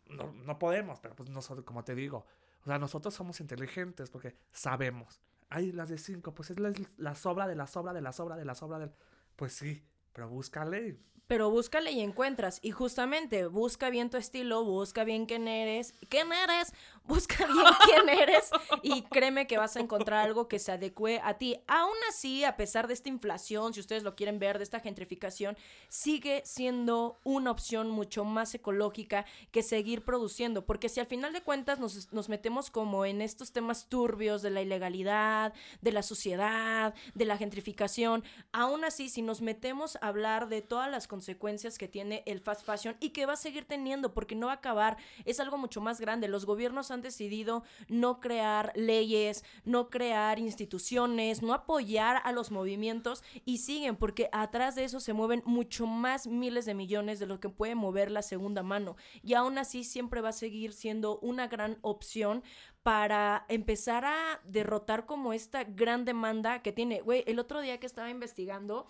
no, no podemos, pero pues nosotros, como te digo, o sea, nosotros somos inteligentes porque sabemos. Hay las de cinco, pues es la, la, sobra de la sobra de la sobra de la sobra del... Pues sí, pero búscale pero búscale y encuentras. Y justamente, busca bien tu estilo, busca bien quién eres. ¿Quién eres? Busca bien quién eres y créeme que vas a encontrar algo que se adecue a ti. Aún así, a pesar de esta inflación, si ustedes lo quieren ver, de esta gentrificación, sigue siendo una opción mucho más ecológica que seguir produciendo. Porque si al final de cuentas nos, nos metemos como en estos temas turbios de la ilegalidad, de la suciedad, de la gentrificación, aún así, si nos metemos a hablar de todas las consecuencias que tiene el fast fashion y que va a seguir teniendo porque no va a acabar, es algo mucho más grande. Los gobiernos han decidido no crear leyes, no crear instituciones, no apoyar a los movimientos y siguen porque atrás de eso se mueven mucho más miles de millones de lo que puede mover la segunda mano y aún así siempre va a seguir siendo una gran opción para empezar a derrotar como esta gran demanda que tiene. Güey, el otro día que estaba investigando,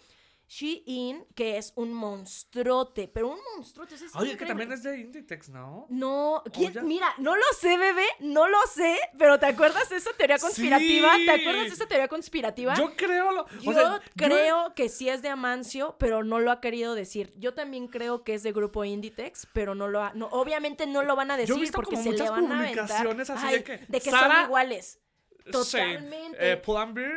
Shein, que es un monstruote, pero un monstruote. Es Oye, que también es de Inditex, ¿no? No, mira, no lo sé, bebé, no lo sé, pero ¿te acuerdas de esa teoría conspirativa? ¿Te acuerdas de esa teoría conspirativa? Yo creo lo... Yo creo que sí es de Amancio, pero no lo ha querido decir. Yo también creo que es de grupo Inditex, pero no lo ha... No, obviamente no lo van a decir porque se le van a aventar. Así de que, de que son iguales. Totalmente. Eh,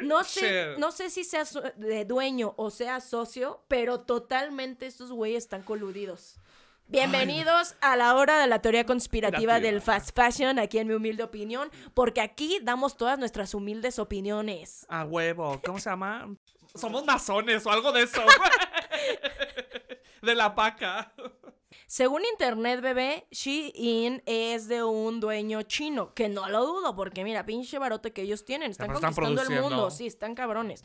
no sé, no sé si sea de dueño o sea socio, pero totalmente estos güeyes están coludidos. Bienvenidos a la hora de la teoría conspirativa del fast fashion, aquí en mi humilde opinión, porque aquí damos todas nuestras humildes opiniones. A huevo, ¿cómo se llama? Somos masones o algo de eso. de la paca. Según internet, bebé, Shein es de un dueño chino, que no lo dudo, porque mira, pinche barote que ellos tienen, están Pero están conquistando el mundo, sí, están cabrones.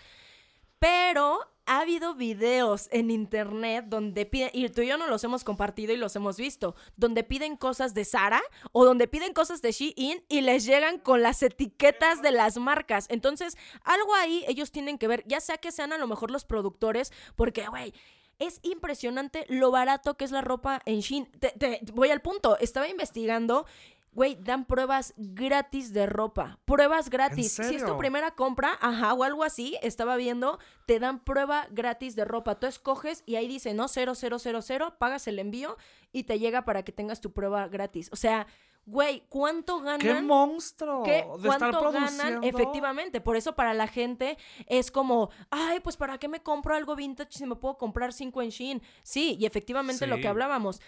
Pero ha habido videos en internet donde piden, y tú y yo no los hemos compartido y los hemos visto, donde piden cosas de Sara o donde piden cosas de Shein y les llegan con las etiquetas de las marcas. Entonces, algo ahí ellos tienen que ver, ya sea que sean a lo mejor los productores, porque, güey, es impresionante lo barato que es la ropa en Shein. Te- te- voy al punto, estaba investigando. Güey, dan pruebas gratis de ropa. Pruebas gratis. Si es tu primera compra, ajá, o algo así, estaba viendo, te dan prueba gratis de ropa. Tú escoges y ahí dice, no, 0000, pagas el envío y te llega para que tengas tu prueba gratis. O sea, güey, ¿cuánto ganan? ¡Qué monstruo! ¿Qué? de estar ¿Cuánto ganan? Efectivamente, por eso para la gente es como, ay, pues ¿para qué me compro algo vintage si me puedo comprar cinco en Shein? Sí, y efectivamente lo que hablábamos.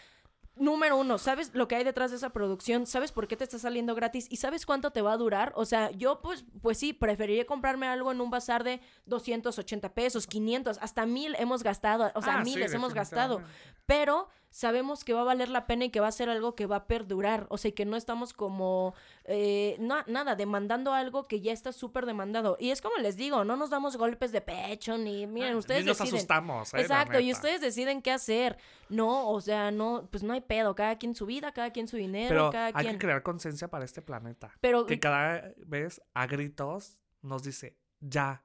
Número uno, ¿sabes lo que hay detrás de esa producción? ¿Sabes por qué te está saliendo gratis? ¿Y sabes cuánto te va a durar? O sea, yo pues, pues sí, preferiría comprarme algo en un bazar de 280 pesos, 500, hasta mil hemos gastado, o sea, Ah, sí, miles hemos gastado pero sabemos que va a valer la pena y que va a ser algo que va a perdurar, o sea, que no estamos como, eh, no, nada, demandando algo que ya está súper demandado. Y es como les digo, no nos damos golpes de pecho, ni, miren, ustedes ni nos deciden. asustamos, eh, Exacto, y ustedes deciden qué hacer. No, o sea, no, pues no hay pedo, cada quien su vida, cada quien su dinero, Pero cada hay quien... que crear conciencia para este planeta. Pero Que cada vez a gritos nos dice, ya,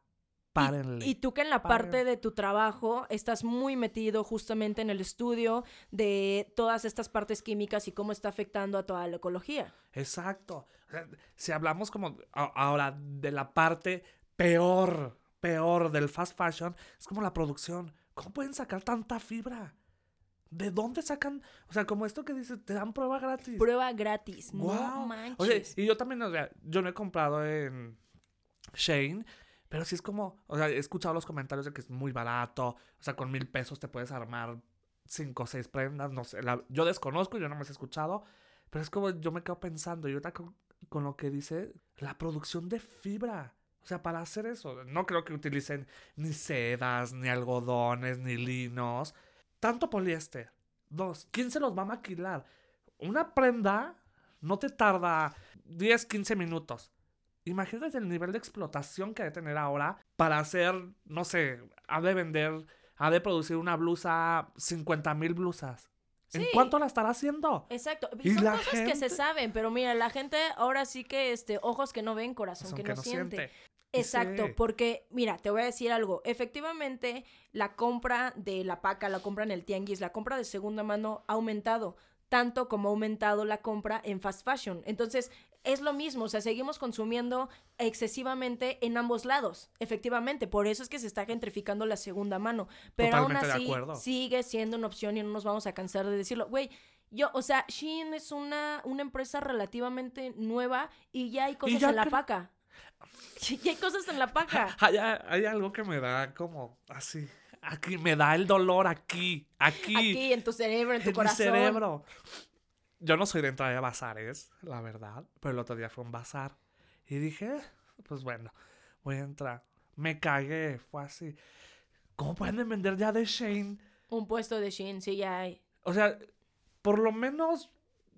párenle. Y tú que en la parte de tu trabajo estás muy metido justamente en el estudio de todas estas partes químicas y cómo está afectando a toda la ecología. Exacto. Si hablamos como ahora de la parte peor, peor del fast fashion, es como la producción. ¿Cómo pueden sacar tanta fibra? ¿De dónde sacan? O sea, como esto que dice, te dan prueba gratis. Prueba gratis, no Guau. manches. Oye, y yo también, o sea, yo no he comprado en Shane, pero sí es como, o sea, he escuchado los comentarios de que es muy barato, o sea, con mil pesos te puedes armar cinco o seis prendas, no sé, la- yo desconozco, yo no me he escuchado, pero es como yo me quedo pensando, y ahorita con, con lo que dice, la producción de fibra. O sea, para hacer eso, no creo que utilicen ni sedas, ni algodones, ni linos. Tanto poliéster. Dos, ¿quién se los va a maquilar? Una prenda no te tarda 10, 15 minutos. Imagínate el nivel de explotación que ha de tener ahora para hacer, no sé, ha de vender, ha de producir una blusa, 50 mil blusas. ¿En cuánto la estará haciendo? Exacto. Y Son cosas que se saben, pero mira, la gente ahora sí que este ojos que no ven, corazón Son que, que no, siente. Exacto, sí. porque mira, te voy a decir algo. Efectivamente, la compra de la paca, la compra en el tianguis, la compra de segunda mano ha aumentado, tanto como ha aumentado la compra en fast fashion. Entonces, es lo mismo, o sea, seguimos consumiendo excesivamente en ambos lados, efectivamente. Por eso es que se está gentrificando la segunda mano. Pero Totalmente aún así, sigue siendo una opción y no nos vamos a cansar de decirlo. Güey, yo, o sea, Shein es una, una empresa relativamente nueva y ya hay cosas ya en la paca. Ya hay cosas en la paca. Hay, hay algo que me da como así. Aquí me da el dolor aquí. Aquí. Aquí, en tu cerebro, en tu en mi corazón. cerebro. Yo no soy de entrar a bazares, la verdad. Pero el otro día fue un bazar. Y dije, pues bueno, voy a entrar. Me cagué, fue así. ¿Cómo pueden vender ya de Shane? Un puesto de Shein, sí, ya hay. O sea, por lo menos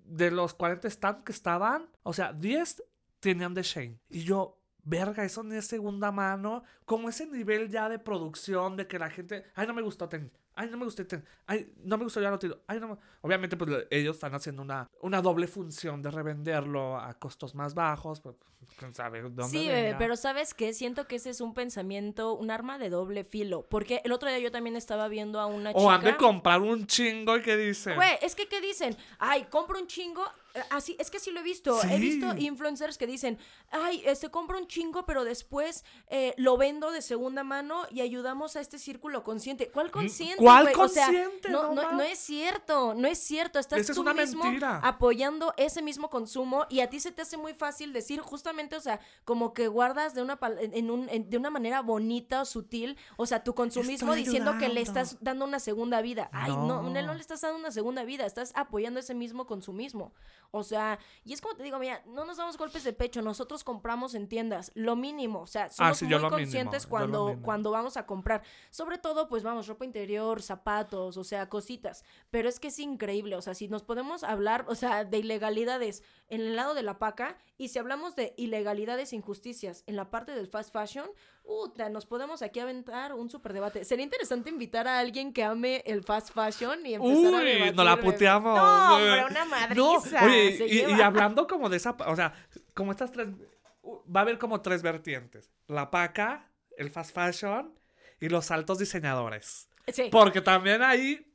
de los 40 stands que estaban, o sea, 10 tenían de Shane. Y yo, verga, eso ni es segunda mano. Como ese nivel ya de producción, de que la gente, ay, no me gustó, ten. Ay, no me gustó. Ay, no me gustó, ya lo tiro. Ay, no me-". Obviamente, pues ellos están haciendo una, una doble función de revenderlo a costos más bajos. Pues, quién sabe dónde Sí, bebé, venga. pero ¿sabes qué? Siento que ese es un pensamiento, un arma de doble filo. Porque el otro día yo también estaba viendo a una O han de chica. comprar un chingo y que dice. Güey, es que ¿qué dicen? Ay, compro un chingo. Así, es que sí lo he visto. He visto influencers que dicen, ay, este compro un chingo, pero después eh, lo vendo de segunda mano y ayudamos a este círculo consciente. ¿Cuál consciente? ¿Cuál güey? O sea, consciente? no, No es cierto, no es cierto. Estás Esa es tú una mismo mentira. apoyando ese mismo consumo y a ti se te hace muy fácil decir justamente, o sea, como que guardas de una, en un, en- de una manera bonita o sutil, o sea, tu consumismo Estoy diciendo que le estás dando una segunda vida. Ay, no, no, No. no le estás dando una segunda vida, estás apoyando ese mismo consumismo. O sea, y es como te digo, mira, no nos damos golpes de pecho, nosotros compramos en tiendas, lo mínimo, o sea, somos sí, yo muy conscientes mínimo, cuando, cuando vamos a comprar. Sobre todo, pues vamos, ropa interior, zapatos, o sea, cositas. Pero es que es increíble, o sea, si nos podemos hablar, o sea, de ilegalidades en el lado de la paca, y si hablamos de ilegalidades e injusticias en la parte del fast fashion, Uta, nos podemos aquí aventar un super debate. Sería interesante invitar a alguien que ame el fast fashion y empezar a Uy, debatir. nos la puteamos. No, hombre, una madriza. No, oye, se y, y hablando como de esa, o sea, como estas tres, va a haber como tres vertientes. La paca, el fast fashion y los altos diseñadores. Sí, Porque también hay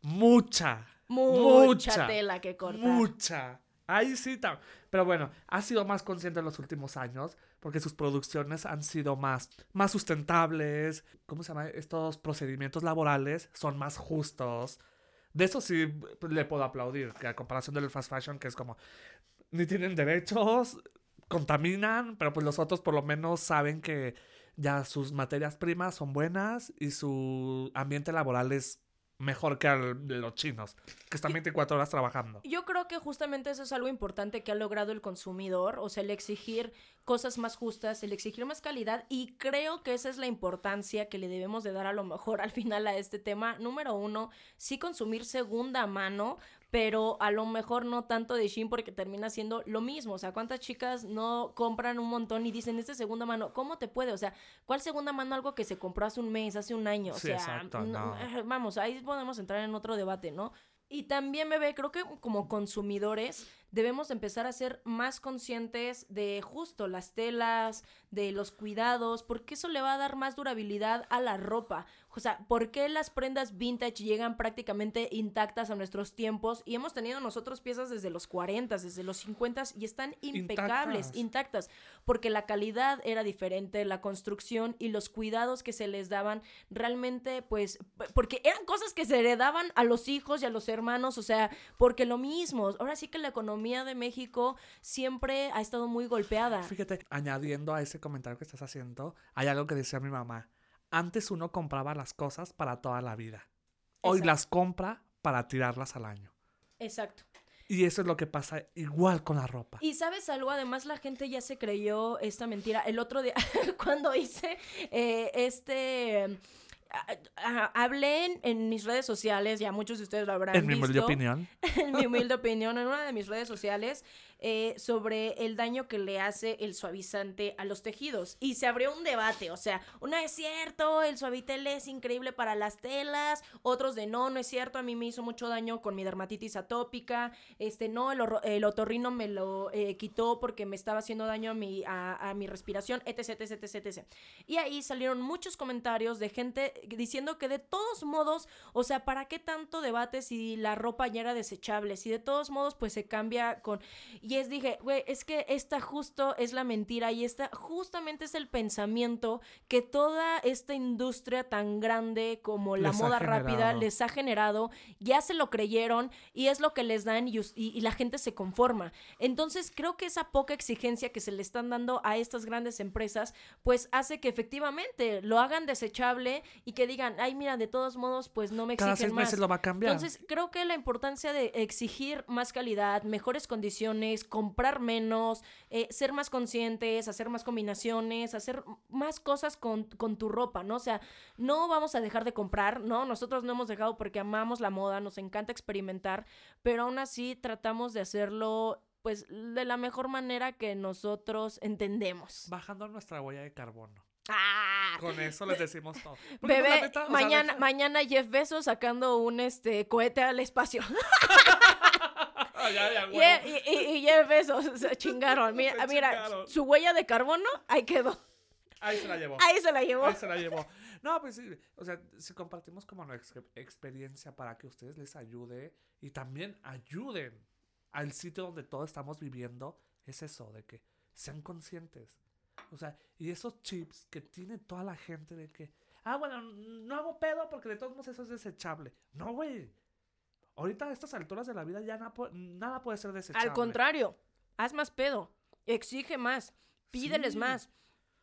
mucha, mucha, mucha, tela que cortar. mucha. Ahí sí, pero bueno, ha sido más consciente en los últimos años porque sus producciones han sido más, más sustentables. ¿Cómo se llama? Estos procedimientos laborales son más justos. De eso sí le puedo aplaudir, que a comparación del fast fashion, que es como, ni tienen derechos, contaminan, pero pues los otros por lo menos saben que ya sus materias primas son buenas y su ambiente laboral es mejor que de los chinos, que están 24 horas trabajando. Yo creo que justamente eso es algo importante que ha logrado el consumidor, o sea, el exigir cosas más justas, el exigir más calidad y creo que esa es la importancia que le debemos de dar a lo mejor al final a este tema. Número uno, sí consumir segunda mano, pero a lo mejor no tanto de Shein porque termina siendo lo mismo. O sea, ¿cuántas chicas no compran un montón y dicen, este segunda mano, ¿cómo te puede? O sea, ¿cuál segunda mano algo que se compró hace un mes, hace un año? O Sí, sea, exacto, no- no. vamos, ahí podemos entrar en otro debate, ¿no? Y también, bebé, creo que como consumidores debemos empezar a ser más conscientes de justo las telas, de los cuidados, porque eso le va a dar más durabilidad a la ropa. O sea, ¿por qué las prendas vintage llegan prácticamente intactas a nuestros tiempos? Y hemos tenido nosotros piezas desde los 40, desde los 50 y están impecables, Intactas. intactas, porque la calidad era diferente, la construcción y los cuidados que se les daban realmente, pues, porque eran cosas que se heredaban a los hijos y a los hermanos, o sea, porque lo mismo, ahora sí que la economía de México siempre ha estado muy golpeada. Fíjate, añadiendo a ese comentario que estás haciendo, hay algo que decía mi mamá. Antes uno compraba las cosas para toda la vida. Hoy Exacto. las compra para tirarlas al año. Exacto. Y eso es lo que pasa igual con la ropa. Y sabes algo, además la gente ya se creyó esta mentira. El otro día, cuando hice eh, este... hablé en, en mis redes sociales, ya muchos de ustedes lo habrán En mi visto. humilde opinión. en mi humilde opinión, en una de mis redes sociales, eh, sobre el daño que le hace el suavizante a los tejidos. Y se abrió un debate, o sea, uno es cierto, el suavitel es increíble para las telas, otros de no, no es cierto, a mí me hizo mucho daño con mi dermatitis atópica, este, no, el, el otorrino me lo eh, quitó porque me estaba haciendo daño a mi, a, mi respiración, etc, etc, etc, etc. Y ahí salieron muchos comentarios de gente diciendo que de todos modos, o sea, ¿para qué tanto debate si la ropa ya era desechable? Si de todos modos, pues se cambia con... es, dije, güey, es que esta justo es la mentira y esta justamente es el pensamiento que toda esta industria tan grande como la Les moda rápida les ha generado, ya se lo creyeron y es lo que les dan y, y- y la gente se conforma. Entonces, creo que esa poca exigencia que se le están dando a estas grandes empresas, pues hace que efectivamente lo hagan desechable y que digan, ay, mira, de todos modos, pues no me Cada exigen seis más. meses lo va a cambiar. Entonces, creo que la importancia de exigir más calidad, mejores condiciones, comprar menos, eh, ser más conscientes, hacer más combinaciones, hacer más cosas con, con tu ropa, ¿no? O sea, no vamos a dejar de comprar, ¿no? Nosotros no hemos dejado porque amamos la moda, nos encanta experimentar, pero aún así tratamos de hacerlo, pues, de la mejor manera que nosotros entendemos. Bajando nuestra huella de carbono. ¡Ah! Con eso les decimos todo. Porque, pues, Bebé, neta, sea, mañana, deja- mañana Jeff Bezos sacando un este cohete al espacio. Ya, ya, Y, bueno. y, y- y Jeff Bezos se chingaron. Mira, Se mira, chingaron. su huella de carbono, ahí quedó. Ahí se la llevó. Ahí se la llevó. Ahí se la llevó. No, pues sí, o sea, si compartimos como nuestra experiencia para que ustedes les ayude y también ayuden al sitio donde todos estamos viviendo, es eso, de que sean conscientes. O sea, y esos chips que tiene toda la gente de que, ah, bueno, no hago pedo porque de todos modos eso es desechable. No, güey. Ahorita a estas alturas de la vida ya na- nada puede ser desechable. Al contrario, haz más pedo. Exige más. Pídeles Sí. más.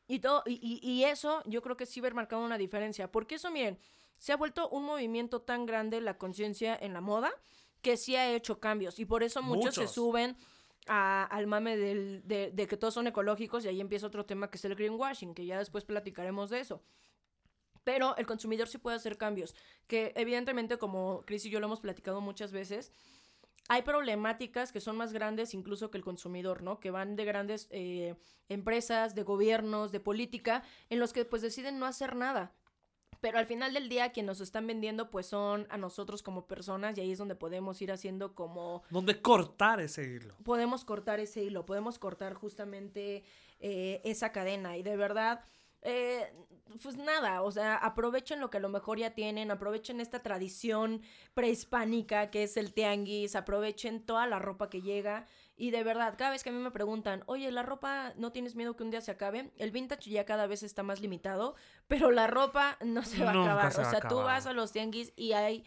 Y, todo, y, y- y eso yo creo que sí ir marcando una diferencia. Porque eso, miren, se ha vuelto un movimiento tan grande la conciencia en la moda que sí ha hecho cambios y por eso muchos, se suben a- al mame del- de, de que todos son ecológicos y ahí empieza otro tema que es el greenwashing, que ya después platicaremos de eso. Pero el consumidor sí puede hacer cambios, que evidentemente como Chris y yo lo hemos platicado muchas veces, hay problemáticas que son más grandes incluso que el consumidor, ¿no? Que van de grandes eh, empresas, de gobiernos, de política, en los que pues deciden no hacer nada. Pero al final del día quien nos están vendiendo pues son a nosotros como personas y ahí es donde podemos ir haciendo como Donde cortar ese hilo. podemos cortar ese hilo, podemos cortar justamente eh, esa cadena y de verdad, eh, pues nada, o sea, aprovechen lo que a lo mejor ya tienen, aprovechen esta tradición prehispánica que es el tianguis, aprovechen toda la ropa que llega y de verdad, cada vez que a mí me preguntan, oye, la ropa, ¿no tienes miedo que un día se acabe? El vintage ya cada vez está más limitado, pero la ropa no se va Nunca a acabar, se o sea, tú vas a los tianguis y hay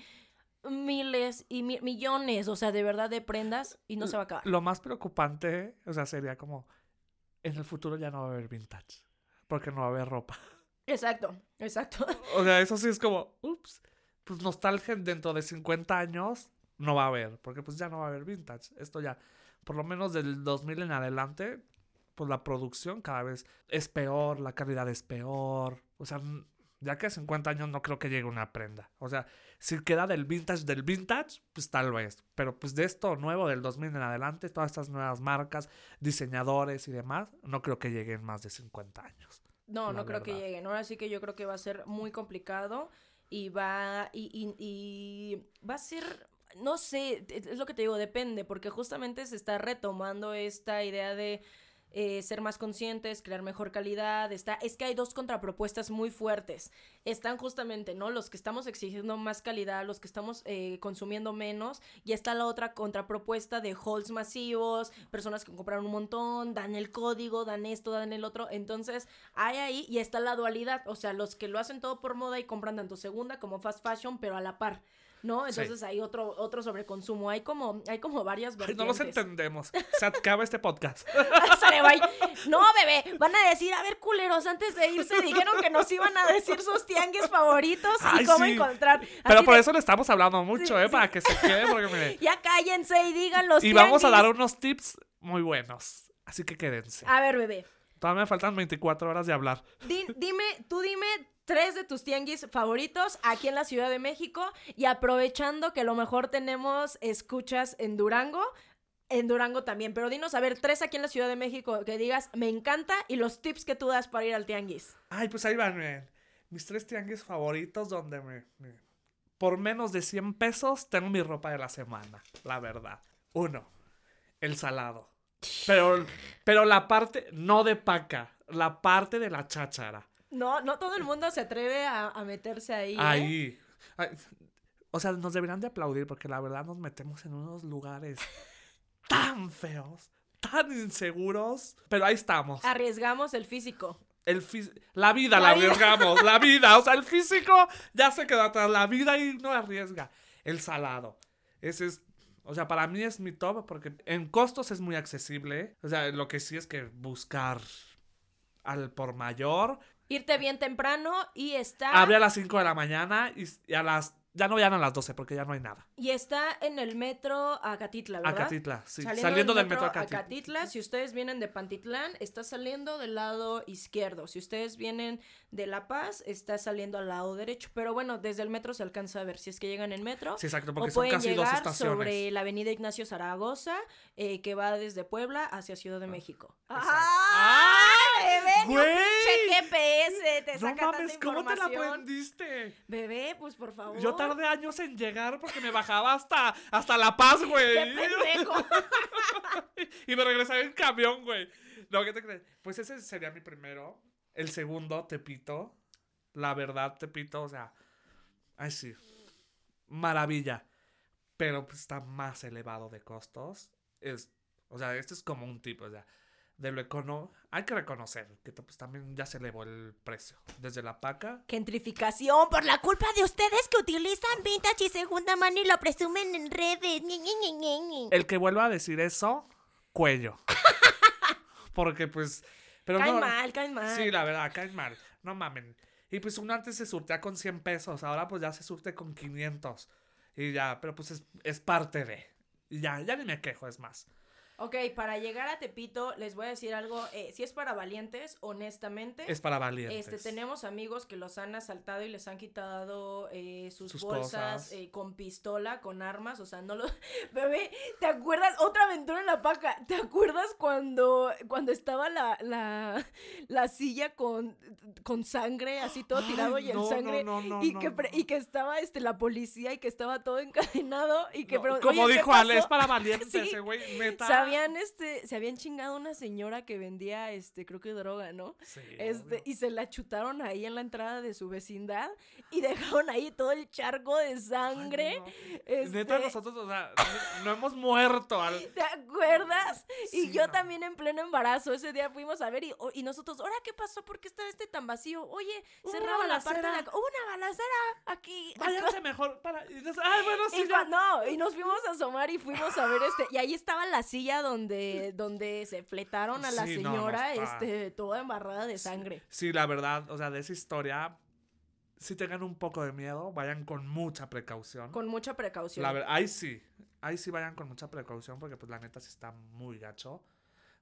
miles y mi- millones, o sea, de verdad de prendas y no se va a acabar. Lo más preocupante, o sea, sería como en el futuro ya no va a haber vintage. Porque no va a haber ropa. Exacto, exacto. O sea, eso sí es como, ups, pues nostalgia dentro de 50 años no va a haber, porque pues ya no va a haber vintage. Esto ya, por lo menos del 2000 en adelante, pues la producción cada vez es peor, la calidad es peor. O sea, ya que a 50 años no creo que llegue una prenda. O sea, si queda del vintage del vintage, pues tal vez. Pero pues de esto nuevo del 2000 en adelante, todas estas nuevas marcas, diseñadores y demás, no creo que lleguen más de 50 años. No, no creo que lleguen. Ahora sí que yo creo que va a ser muy complicado y va y, y- y va a ser no sé, es lo que te digo, depende, porque justamente se está retomando esta idea de eh, ser más conscientes, crear mejor calidad, está, es que hay dos contrapropuestas muy fuertes. Están justamente, ¿no? Los que estamos exigiendo más calidad, los que estamos eh, consumiendo menos, y está la otra contrapropuesta de halls masivos, personas que compraron un montón, dan el código, dan esto, dan el otro, entonces hay ahí, y está la dualidad, o sea, los que lo hacen todo por moda y compran tanto segunda como fast fashion, pero a la par. ¿No? Sí. Entonces hay otro, otro sobreconsumo. Hay como, hay como varias vertientes. no los entendemos. Se acaba este podcast. No, bebé, van a decir, a ver, culeros, antes de irse dijeron que nos iban a decir sus tianguis favoritos y cómo sí. encontrar. Pero por de, eso le estamos hablando mucho, Sí, ¿eh? sí. Para que se quede, porque mire. Ya cállense y digan los Y vamos a dar unos tips muy buenos. Así que quédense. A ver, bebé, Todavía me faltan 24 horas de hablar. di- dime, tú dime tres de tus tianguis favoritos aquí en la Ciudad de México y aprovechando que a lo mejor tenemos escuchas en Durango. En Durango también, pero dinos, a ver, tres aquí en la Ciudad de México que digas, me encanta, y los tips que tú das para ir al tianguis. Ay, pues ahí van. Mis tres tianguis favoritos donde me, me- Por menos de 100 pesos tengo mi ropa de la semana, la verdad. Uno, el salado. Pero, pero la parte, no de paca, la parte de la cháchara. No, no todo el mundo se atreve a, a meterse ahí. ¿eh? Ahí. Ay, O sea, nos deberían de aplaudir porque la verdad nos metemos en unos lugares tan feos, tan inseguros. Pero ahí estamos. Arriesgamos el físico. El la vida La la, vida. arriesgamos, la vida. O sea, el físico ya se quedó atrás. La vida ahí no arriesga. El salado. Ese es. O sea, para mí es mi top porque en costos es muy accesible. O sea, lo que sí es que buscar al por mayor. Irte bien temprano y está, Abre a las 5 de la mañana y, y a las. Ya no vayan a las 12 porque ya no hay nada. y está en el metro Acatitla, ¿verdad? Acatitla, sí. Saliendo, del metro Acatitla. Acatitla. si ustedes vienen de Pantitlán, está saliendo del lado izquierdo. Si ustedes vienen de La Paz, está saliendo al lado derecho. Pero bueno, desde el metro se alcanza a ver si es que llegan en metro. Sí, exacto, o porque son pueden casi dos llegar estaciones. sobre la avenida Ignacio Zaragoza, eh, que va desde Puebla hacia Ciudad de México. exacto. ¡Ah! bebé! ¡Güey! pinche GPS te No saca mames, tanta ¿cómo te la aprendiste? Bebé, pues por favor. Yo tardé años en llegar porque me bajaba hasta, hasta La Paz, güey. ¡Qué pendejo! y me regresaba en camión, güey. No, ¿qué te crees? Pues ese sería mi primero. El segundo, Tepito. La verdad, Tepito, o sea. Ay, sí. Maravilla. Pero pues está más elevado de costos. Es. O sea, este es como un tipo, o sea. De lo econo. Hay que reconocer que pues también ya se elevó el precio. Desde la paca. Gentrificación por la culpa de ustedes que utilizan vintage y segunda mano y lo presumen en redes. El que vuelva a decir eso, cuello. Porque pues. Pero Caen no- mal, caen mal. Sí, la verdad, caen mal. No mamen. Y pues uno antes se surtea con 100 pesos, ahora pues ya se surte con 500. Y ya, pero pues es, es parte de. Y ya, ya ni me quejo, es más. Ok, para llegar a Tepito, les voy a decir algo. eh, si es para valientes, honestamente. Es para valientes. Este, tenemos amigos que los han asaltado y les han quitado eh, sus, Sus bolsas eh, con pistola, con armas, o sea, no lo... Bebé, ¿te acuerdas? Otra aventura en la paca. ¿Te acuerdas cuando, cuando estaba la, la, la silla con, con sangre, así todo tirado Ay, y no, no, sangre? no, no, y, no, que y que estaba este, la policía y que estaba todo encadenado y que... Pero, como oye, ¿qué dijo Ale, es para valientes Sí. ese güey, neta. Se habían, este, se habían chingado una señora que vendía, este, creo que droga, ¿no? Sí, Este, obvio. y se la chutaron ahí en la entrada de su vecindad y dejaron ahí todo el charco de Ay, sangre. no. este- Neta, nosotros, o sea, no, hemos muerto. Al... ¿Te acuerdas? y yo no. también en pleno embarazo ese día fuimos a ver y, y nosotros, ¿ahora qué pasó? ¿Por qué está este tan vacío? Oye, cerraba la parte de la... una balacera aquí. acá". Váyanse mejor para. Ay, bueno, sí. Y no, no, y nos fuimos a asomar y fuimos a ver este, y ahí estaba la silla donde, donde se fletaron a la Sí, no, no señora, este, toda embarrada de sangre. Sí, la verdad, o sea, de esa historia, si tengan un poco de miedo, vayan con mucha precaución. Con mucha precaución. La ahí sí, ahí sí vayan con mucha precaución porque pues la neta sí está muy gacho.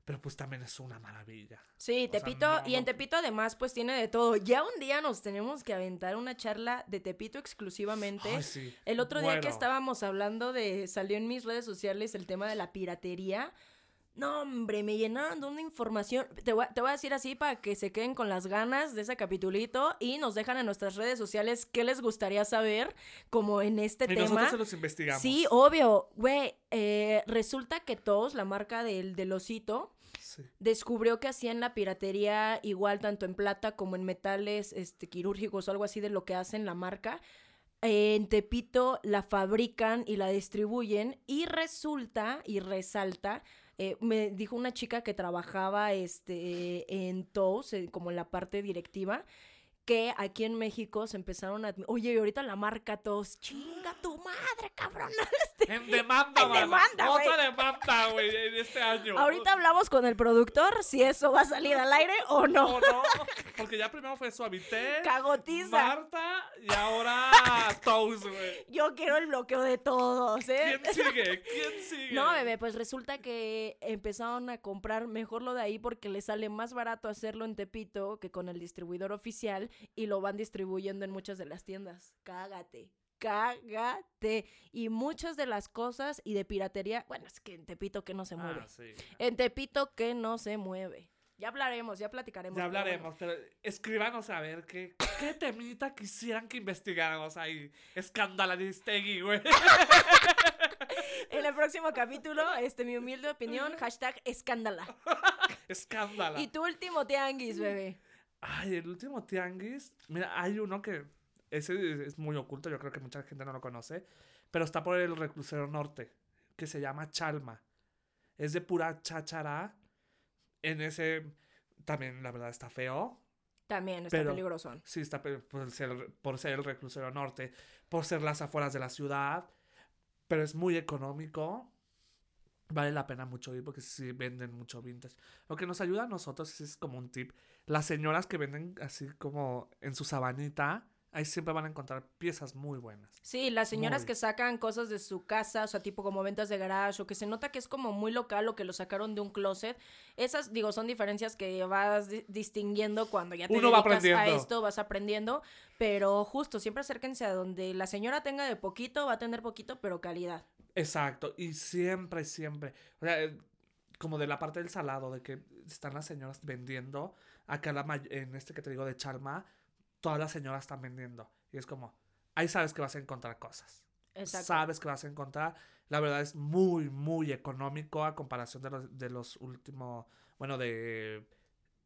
Pero pues también es una maravilla. Sí, O sea, Tepito, no, y en no- Tepito además pues tiene de todo. Ya un día nos tenemos que aventar una charla de Tepito exclusivamente. Ay, sí. El otro día que estábamos hablando de, salió en mis redes sociales el tema de la piratería. No, hombre, me llenaron de una información. Te voy, a- te voy a decir así para que se queden con las ganas de ese capitulito y nos dejan en nuestras redes sociales qué les gustaría saber como en este Y tema. nosotros se los investigamos. Sí, obvio. Güey, eh, resulta que todos, la marca del, del osito, Descubrió que hacían la piratería igual tanto en plata como en metales este, quirúrgicos o algo así de lo que hacen la marca. En Tepito la fabrican y la distribuyen y resulta y resalta, eh, me dijo una chica que trabajaba este, en Toast, eh, como en la parte directiva, que aquí en México se empezaron a... Oye, y ahorita la marca Toast, chinga tu madre, cabrón. En demanda, En demanda, güey. Otra demanda, güey, en este año. Ahorita hablamos con el productor si eso va a salir al aire o no. ¿O no? Porque ya primero fue Suavité, Cagotiza. Marta y ahora Toast, güey. Yo quiero el bloqueo de todos, ¿eh? ¿Quién sigue? ¿Quién sigue? No, bebé, pues resulta que empezaron a comprar mejor lo de ahí porque les sale más barato hacerlo en Tepito que con el distribuidor oficial y lo van distribuyendo en muchas de las tiendas. Cágate. Cágate. Y muchas de las cosas y de piratería, bueno, es que en Tepito que no se mueve. Ah, sí. En Tepito que no se mueve. Ya hablaremos, ya platicaremos. Ya pero bueno. hablaremos, pero escríbanos a ver qué, qué temita quisieran que investigáramos ahí. Escandalaristegui, güey. En el próximo capítulo, este, mi humilde opinión, hashtag escándala. Escándala. Y tu último tianguis, bebé. Ay, el último tianguis. Mira, hay uno que. Ese es muy oculto, yo creo que mucha gente no lo conoce. Pero está por el reclusero norte, que se llama Chalma. Es de pura cháchara. En ese. También, la verdad, está feo. También está Pero- peligroso. Sí, está por ser, por ser el reclusero norte, por ser las afueras de la ciudad, pero es muy económico. Vale la pena mucho ir porque sí venden mucho vintage. Lo que nos ayuda a nosotros es como un tip. Las señoras que venden así como en su sabanita, ahí siempre van a encontrar piezas muy buenas. Sí, las señoras Muy. que sacan cosas de su casa, o sea, tipo como ventas de garage, o que se nota que es como muy local o que lo sacaron de un closet. Esas, digo, son diferencias que vas di- distinguiendo cuando ya te Uno va dedicas a aprendiendo. esto, vas aprendiendo. Pero justo, siempre acérquense a donde la señora tenga de poquito, va a tener poquito, pero calidad. Exacto, y siempre, siempre. O sea, eh, como de la parte del salado, de que están las señoras vendiendo. Acá la en este que te digo de Chalma, todas las señoras están vendiendo. Y es como, ahí sabes que vas a encontrar cosas. Exacto. Sabes que vas a encontrar. La verdad es muy, muy económico a comparación de los, de los últimos, bueno, de,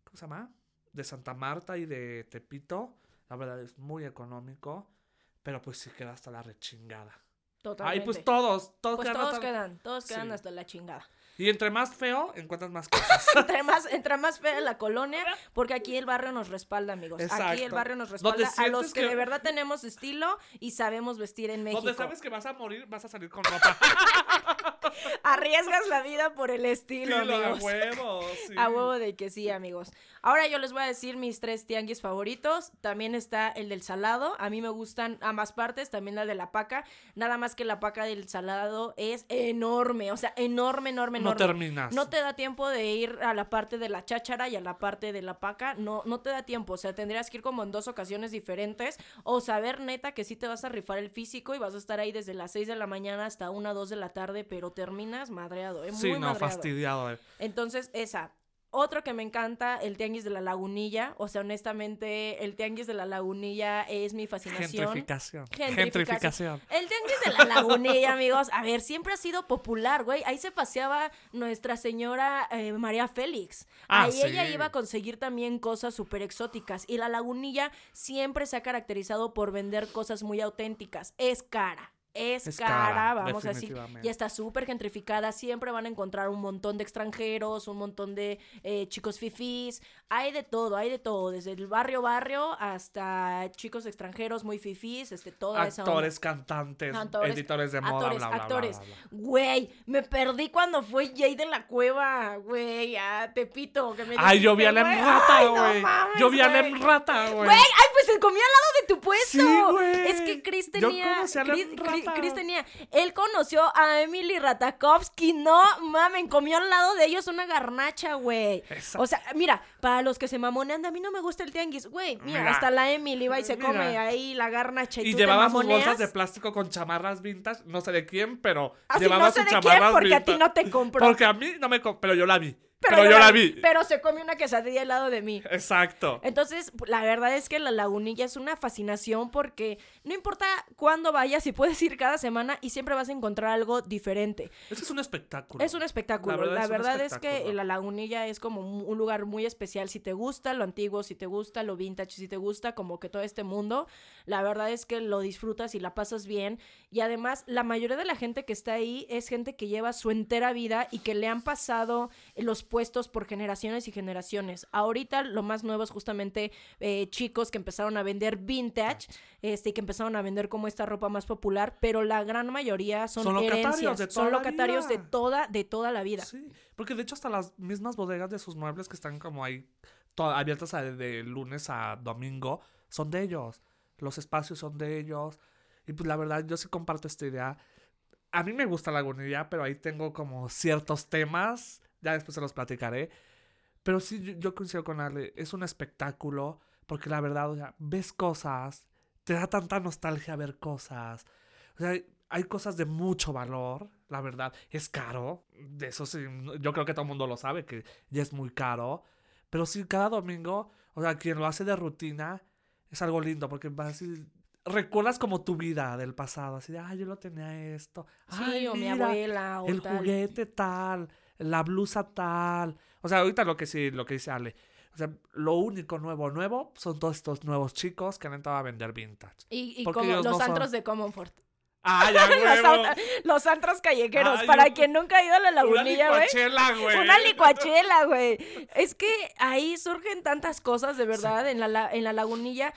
¿cómo se llama? De Santa Marta y de Tepito. La verdad es muy económico. Pero pues sí queda hasta la rechingada. Totalmente. Ay, pues todos, todos Pues quedan todos hasta- quedan, todos quedan Sí. hasta la chingada. Y entre más feo, encuentras más cosas. entre más, entre más fea la colonia, porque aquí el barrio nos respalda, amigos. Aquí el barrio nos respalda a los que- de verdad tenemos estilo y sabemos vestir en México. Donde sabes que vas a morir, vas a salir con ropa. Arriesgas la vida por el estilo, Dilo, a amigos. huevo, sí. A huevo de que sí, amigos. Ahora yo les voy a decir mis tres tianguis favoritos. También está el del salado. A mí me gustan ambas partes. También la de la paca. Nada más que la paca del salado es enorme. O sea, enorme, enorme, No enorme. terminas. No te da tiempo de ir a la parte de la cháchara y a la parte de la paca. No, no te da tiempo. O sea, tendrías que ir como en dos ocasiones diferentes. O saber neta que sí te vas a rifar el físico y vas a estar ahí desde las 6 de la mañana hasta 1, 2 de la tarde. Pero terminas madreado. ¿eh? Sí, Muy no, madreado. fastidiado. eh. Entonces, esa. Otro que me encanta, el tianguis de la lagunilla. O sea, honestamente, el tianguis de la lagunilla es mi fascinación. Gentrificación. Gentrificación. Gentrificación. El tianguis de la lagunilla, amigos. A ver, siempre ha sido popular, güey. Ahí se paseaba nuestra señora eh, María Félix. Ah, Ahí ella sí. iba a conseguir también cosas súper exóticas. Y la lagunilla siempre se ha caracterizado por vender cosas muy auténticas. Es cara. Es, Es cara, cara, vamos a decir. Ya está súper gentrificada. Siempre van a encontrar un montón de extranjeros, un montón de eh, chicos fifís. Hay de todo, hay de todo. Desde el barrio barrio hasta chicos extranjeros muy fifís. Este, toda esa onda. Actores, cantantes, Actores, editores de moda, actores, bla, bla, bla, actores. Güey, me perdí cuando fue Jay de la Cueva, güey, a Tepito. Que me Ay, yo vi a la no güey. mames, yo vi a la emrata, güey. Güey, ay, pues se comió al lado de tu puesto. Sí, güey. Es que Chris Yo tenía. conocí a la Chris, Chris- rata. Chris tenía. Él conoció a Emily Ratakovsky. No mamen, comió al lado de ellos una garnacha, güey. O sea, mira, para los que se mamonean, a mí no me gusta el tianguis. Güey, mira, Mira. hasta la Emily va y se Mira. come ahí la garnacha. Y, Y tú te llevaba sus bolsas de plástico con chamarras vintage, no sé de quién, pero Así llevaba no sé sus de quién porque a ti no te compró. Porque a mí no me compró, pero yo la vi. Pero, yo la vi. Pero se come una quesadilla al lado de mí. Exacto. Entonces, la verdad es que la lagunilla es una fascinación porque no importa cuándo vayas, si puedes ir cada semana y siempre vas a encontrar algo diferente. Eso es un espectáculo. Es un espectáculo. La La verdad verdad, es es, que la lagunilla es como un lugar muy especial. Si te gusta lo antiguo, si te gusta lo vintage, si te gusta como que todo este mundo, la verdad es que lo disfrutas y la pasas bien. Y además, la mayoría de la gente que está ahí es gente que lleva su entera vida y que le han pasado los puestos por generaciones y generaciones. Ahorita lo más nuevo es justamente eh, chicos que empezaron a vender vintage, este, y que empezaron a vender como esta ropa más popular, pero la gran mayoría son, herencias, de toda son la locatarios de toda, de toda la vida. Sí, porque de hecho hasta las mismas bodegas de sus muebles que están como ahí abiertas a- de lunes a domingo son de ellos. Los espacios son de ellos. Y pues la verdad yo sí comparto esta idea. A mí me gusta la lagunilla, pero ahí tengo como ciertos temas. Ya después se los platicaré. Pero sí, yo, yo coincido con Ale. Es un espectáculo. Porque la verdad, o sea, ves cosas. Te da tanta nostalgia ver cosas. O sea, hay- cosas de mucho valor. La verdad, es caro. De eso sí, yo creo que todo el mundo lo sabe, que ya es muy caro. Pero sí, cada domingo, o sea, quien lo hace de rutina, es algo lindo. Porque vas y recuerdas como tu vida del pasado. Así de, ay, yo lo tenía esto. Sí, Ay, o mi mira, abuela, o el tal. juguete tal, la blusa tal. O sea, ahorita lo que sí, lo que dice Ale. O sea, lo único nuevo, nuevo son todos estos nuevos chicos que han entrado a vender vintage. Y, y como los no son- antros de Comfort. ¡Ay, a los, los antros callejeros. Ay, Para quien nunca ha ido a la Una lagunilla, güey. licuachela, güey. Una licuachela, güey. Es que ahí surgen tantas cosas, de verdad, en, la, la- en la lagunilla.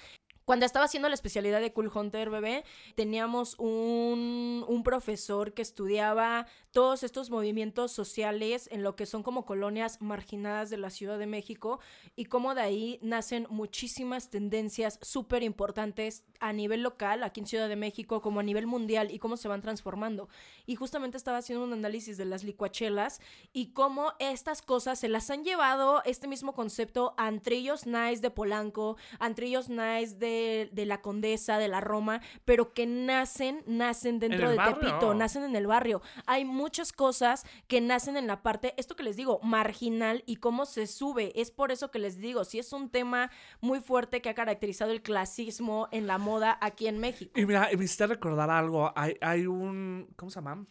Cuando estaba haciendo la especialidad de Cool Hunter, bebé, teníamos un, un profesor que estudiaba todos estos movimientos sociales en lo que son como colonias marginadas de la Ciudad de México y cómo de ahí nacen muchísimas tendencias súper importantes a nivel local, aquí en Ciudad de México, como a nivel mundial y cómo se van transformando. Y justamente estaba haciendo un análisis de las licuachelas y cómo estas cosas se las han llevado este mismo concepto a Antrillos Nice de Polanco, Antrillos Nice de, de la Condesa, de la Roma, pero que nacen, nacen dentro de barrio. Tepito, nacen en el barrio. Hay muchas cosas que nacen en la parte, esto que les digo, marginal y cómo se sube. Es por eso que les digo, si es un tema muy fuerte que ha caracterizado el clasismo en la moda aquí en México. Y mira, me hiciste recordar algo. Hay, hay un. ¿Cómo se llama?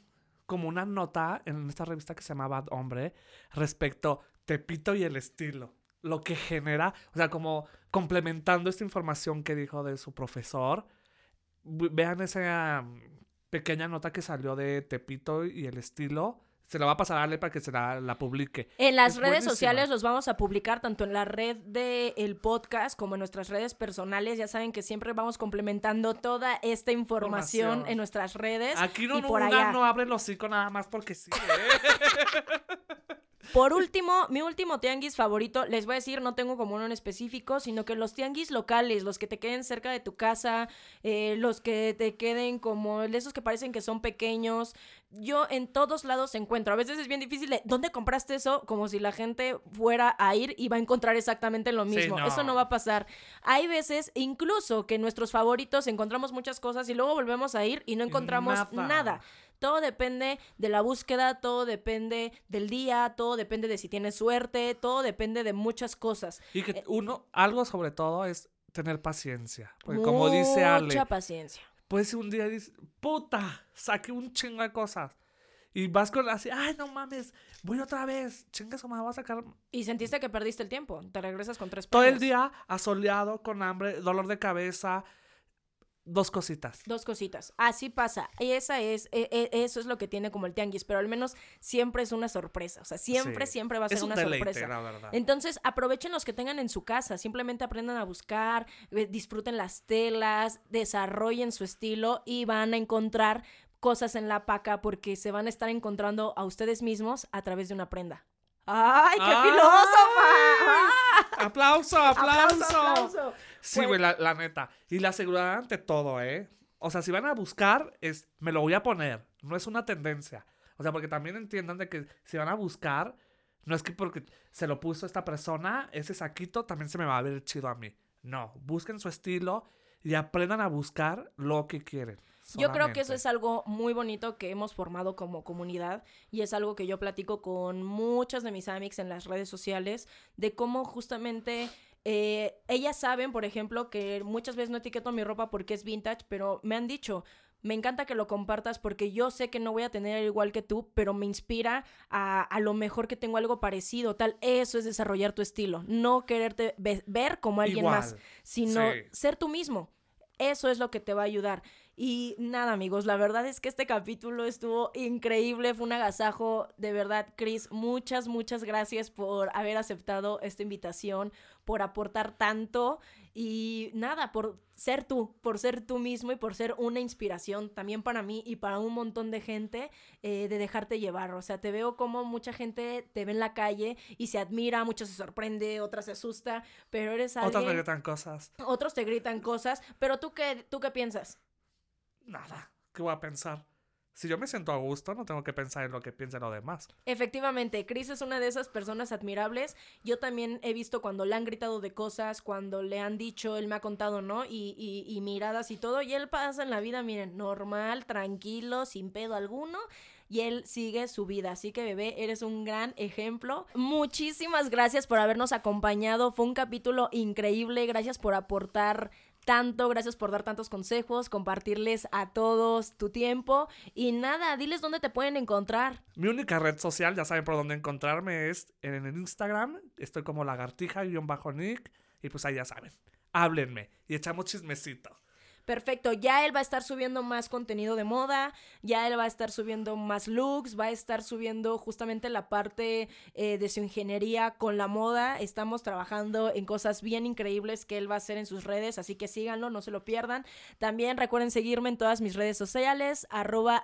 Como una nota en esta revista que se llama Bad Hombre respecto Tepito y el estilo. Lo que genera, o sea, como complementando esta información que dijo de su profesor. Vean esa um, pequeña nota que salió de Tepito y el estilo se la va a pasar a Ale para que se la, la publique. En las Es redes buenísima. sociales los vamos a publicar tanto en la red del podcast como en nuestras redes personales. Ya saben que siempre vamos complementando toda esta información, Información. en nuestras redes. Aquí no, y por una allá. no abre el hocico nada más porque sí. ¿eh? Por último, mi último tianguis favorito, les voy a decir, no tengo como uno en específico, sino que los tianguis locales, los que te queden cerca de tu casa, eh, los que te queden como de esos que parecen que son pequeños, yo en todos lados encuentro. A veces es bien difícil de, ¿dónde compraste eso? Como si la gente fuera a ir y va a encontrar exactamente lo Sí, mismo. no. Eso no va a pasar. Hay veces, incluso, que nuestros favoritos encontramos muchas cosas y luego volvemos a ir y no encontramos Nada. nada. Todo depende de la búsqueda, todo depende del día, todo depende de si tienes suerte, todo depende de muchas cosas. Y Eh, que uno, algo sobre todo es tener paciencia. Porque como dice Ale, Mucha paciencia. Pues si un día dices, puta, saqué un chingo de cosas. Y vas con así, ay, no mames, voy otra vez. Chinga su madre, voy a sacar Y sentiste que perdiste el tiempo. Te regresas con tres todo el día asoleado, con hambre, dolor de cabeza. Dos cositas. Dos cositas. Así pasa. Y esa es, e- e- eso es lo que tiene como el tianguis, pero al menos siempre es una sorpresa. O sea, siempre, Sí. siempre va a ser Es una deleite, sorpresa. la verdad. Entonces, aprovechen los que tengan en su casa, simplemente aprendan a buscar, eh, disfruten las telas, desarrollen su estilo y van a encontrar cosas en la paca porque se van a estar encontrando a ustedes mismos a través de una prenda. ¡Ay, qué ¡Ay! filósofa! ¡Aplauso, aplauso! ¡Aplauso, aplauso! Sí, güey, la, la neta. Y la seguridad ante todo, ¿eh? O sea, si van a buscar, es, me lo voy a poner. No es una tendencia. O sea, porque también entiendan de que si van a buscar, no es que porque se lo puso esta persona, ese saquito también se me va a ver chido a mí. No, busquen su estilo y aprendan a buscar lo que quieren. Yo creo que eso solamente. es algo muy bonito que hemos formado como comunidad y es algo que yo platico con muchas de mis amigas en las redes sociales de cómo justamente eh, ellas saben, por ejemplo, que muchas veces no etiqueto mi ropa porque es vintage, pero me han dicho, me encanta que lo compartas porque yo sé que no voy a tener igual que tú, pero me inspira a, a lo mejor que tengo algo parecido, tal. Eso es desarrollar tu estilo, no quererte ve- ver como alguien más, sino sí. ser tú mismo. Eso es lo que te va a ayudar. Y nada, amigos, la verdad es que este capítulo estuvo increíble, fue un agasajo, de verdad, Chris, muchas, muchas gracias por haber aceptado esta invitación, por aportar tanto y nada, por ser tú, por ser tú mismo y por ser una inspiración también para mí y para un montón de gente eh, de dejarte llevar. O sea, te veo como mucha gente te ve en la calle y se admira, mucha se sorprende, otra se asusta, pero eres alguien... Otras me gritan cosas. Otros te gritan cosas, pero tú qué, tú qué piensas? Nada. ¿Qué voy a pensar? Si yo me siento a gusto, no tengo que pensar en lo que piensen los demás. Efectivamente, Chris es una de esas personas admirables. Yo también he visto cuando le han gritado de cosas, cuando le han dicho, él me ha contado, ¿no? Y, y- y miradas y todo. Y él pasa en la vida, miren, normal, tranquilo, sin pedo alguno. Y él sigue su vida. Así que, bebé, eres un gran ejemplo. Muchísimas gracias por habernos acompañado. Fue un capítulo increíble. Gracias por aportar tanto, gracias por dar tantos consejos, compartirles a todos tu tiempo. Y nada, diles dónde te pueden encontrar. Mi única red social, ya saben por dónde encontrarme, es en el Instagram. Estoy como lagartija-nick. Y pues ahí ya saben. Háblenme y echamos chismecito. Perfecto, ya él va a estar subiendo más contenido de moda, ya él va a estar subiendo más looks, va a estar subiendo justamente la parte eh, de su ingeniería con la moda. Estamos trabajando en cosas bien increíbles que él va a hacer en sus redes, así que síganlo, no se lo pierdan. También recuerden seguirme en todas mis redes sociales, arroba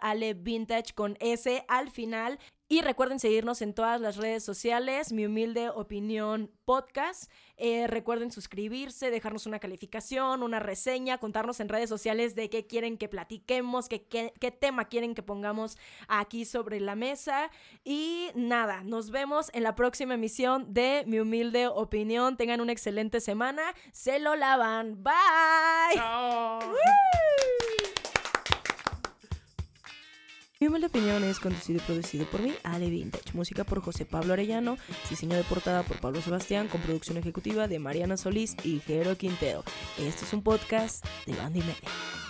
con S al final. Y recuerden seguirnos en todas las redes sociales, mi humilde opinión podcast. Eh, recuerden suscribirse, dejarnos una calificación, una reseña, contarnos en redes sociales de qué quieren que platiquemos, qué, qué, qué tema quieren que pongamos aquí sobre la mesa. Y nada, nos vemos en la próxima emisión de mi humilde opinión. Tengan una excelente semana. Se lo lavan. Bye. ¡Chao! Mi humilde opinión es conducido y producido por mí, Ale Vintage. Música por José Pablo Arellano. Diseño de portada por Pablo Sebastián. Con producción ejecutiva de Mariana Solís y Jero Quintero. Esto es un podcast de Banda y Media.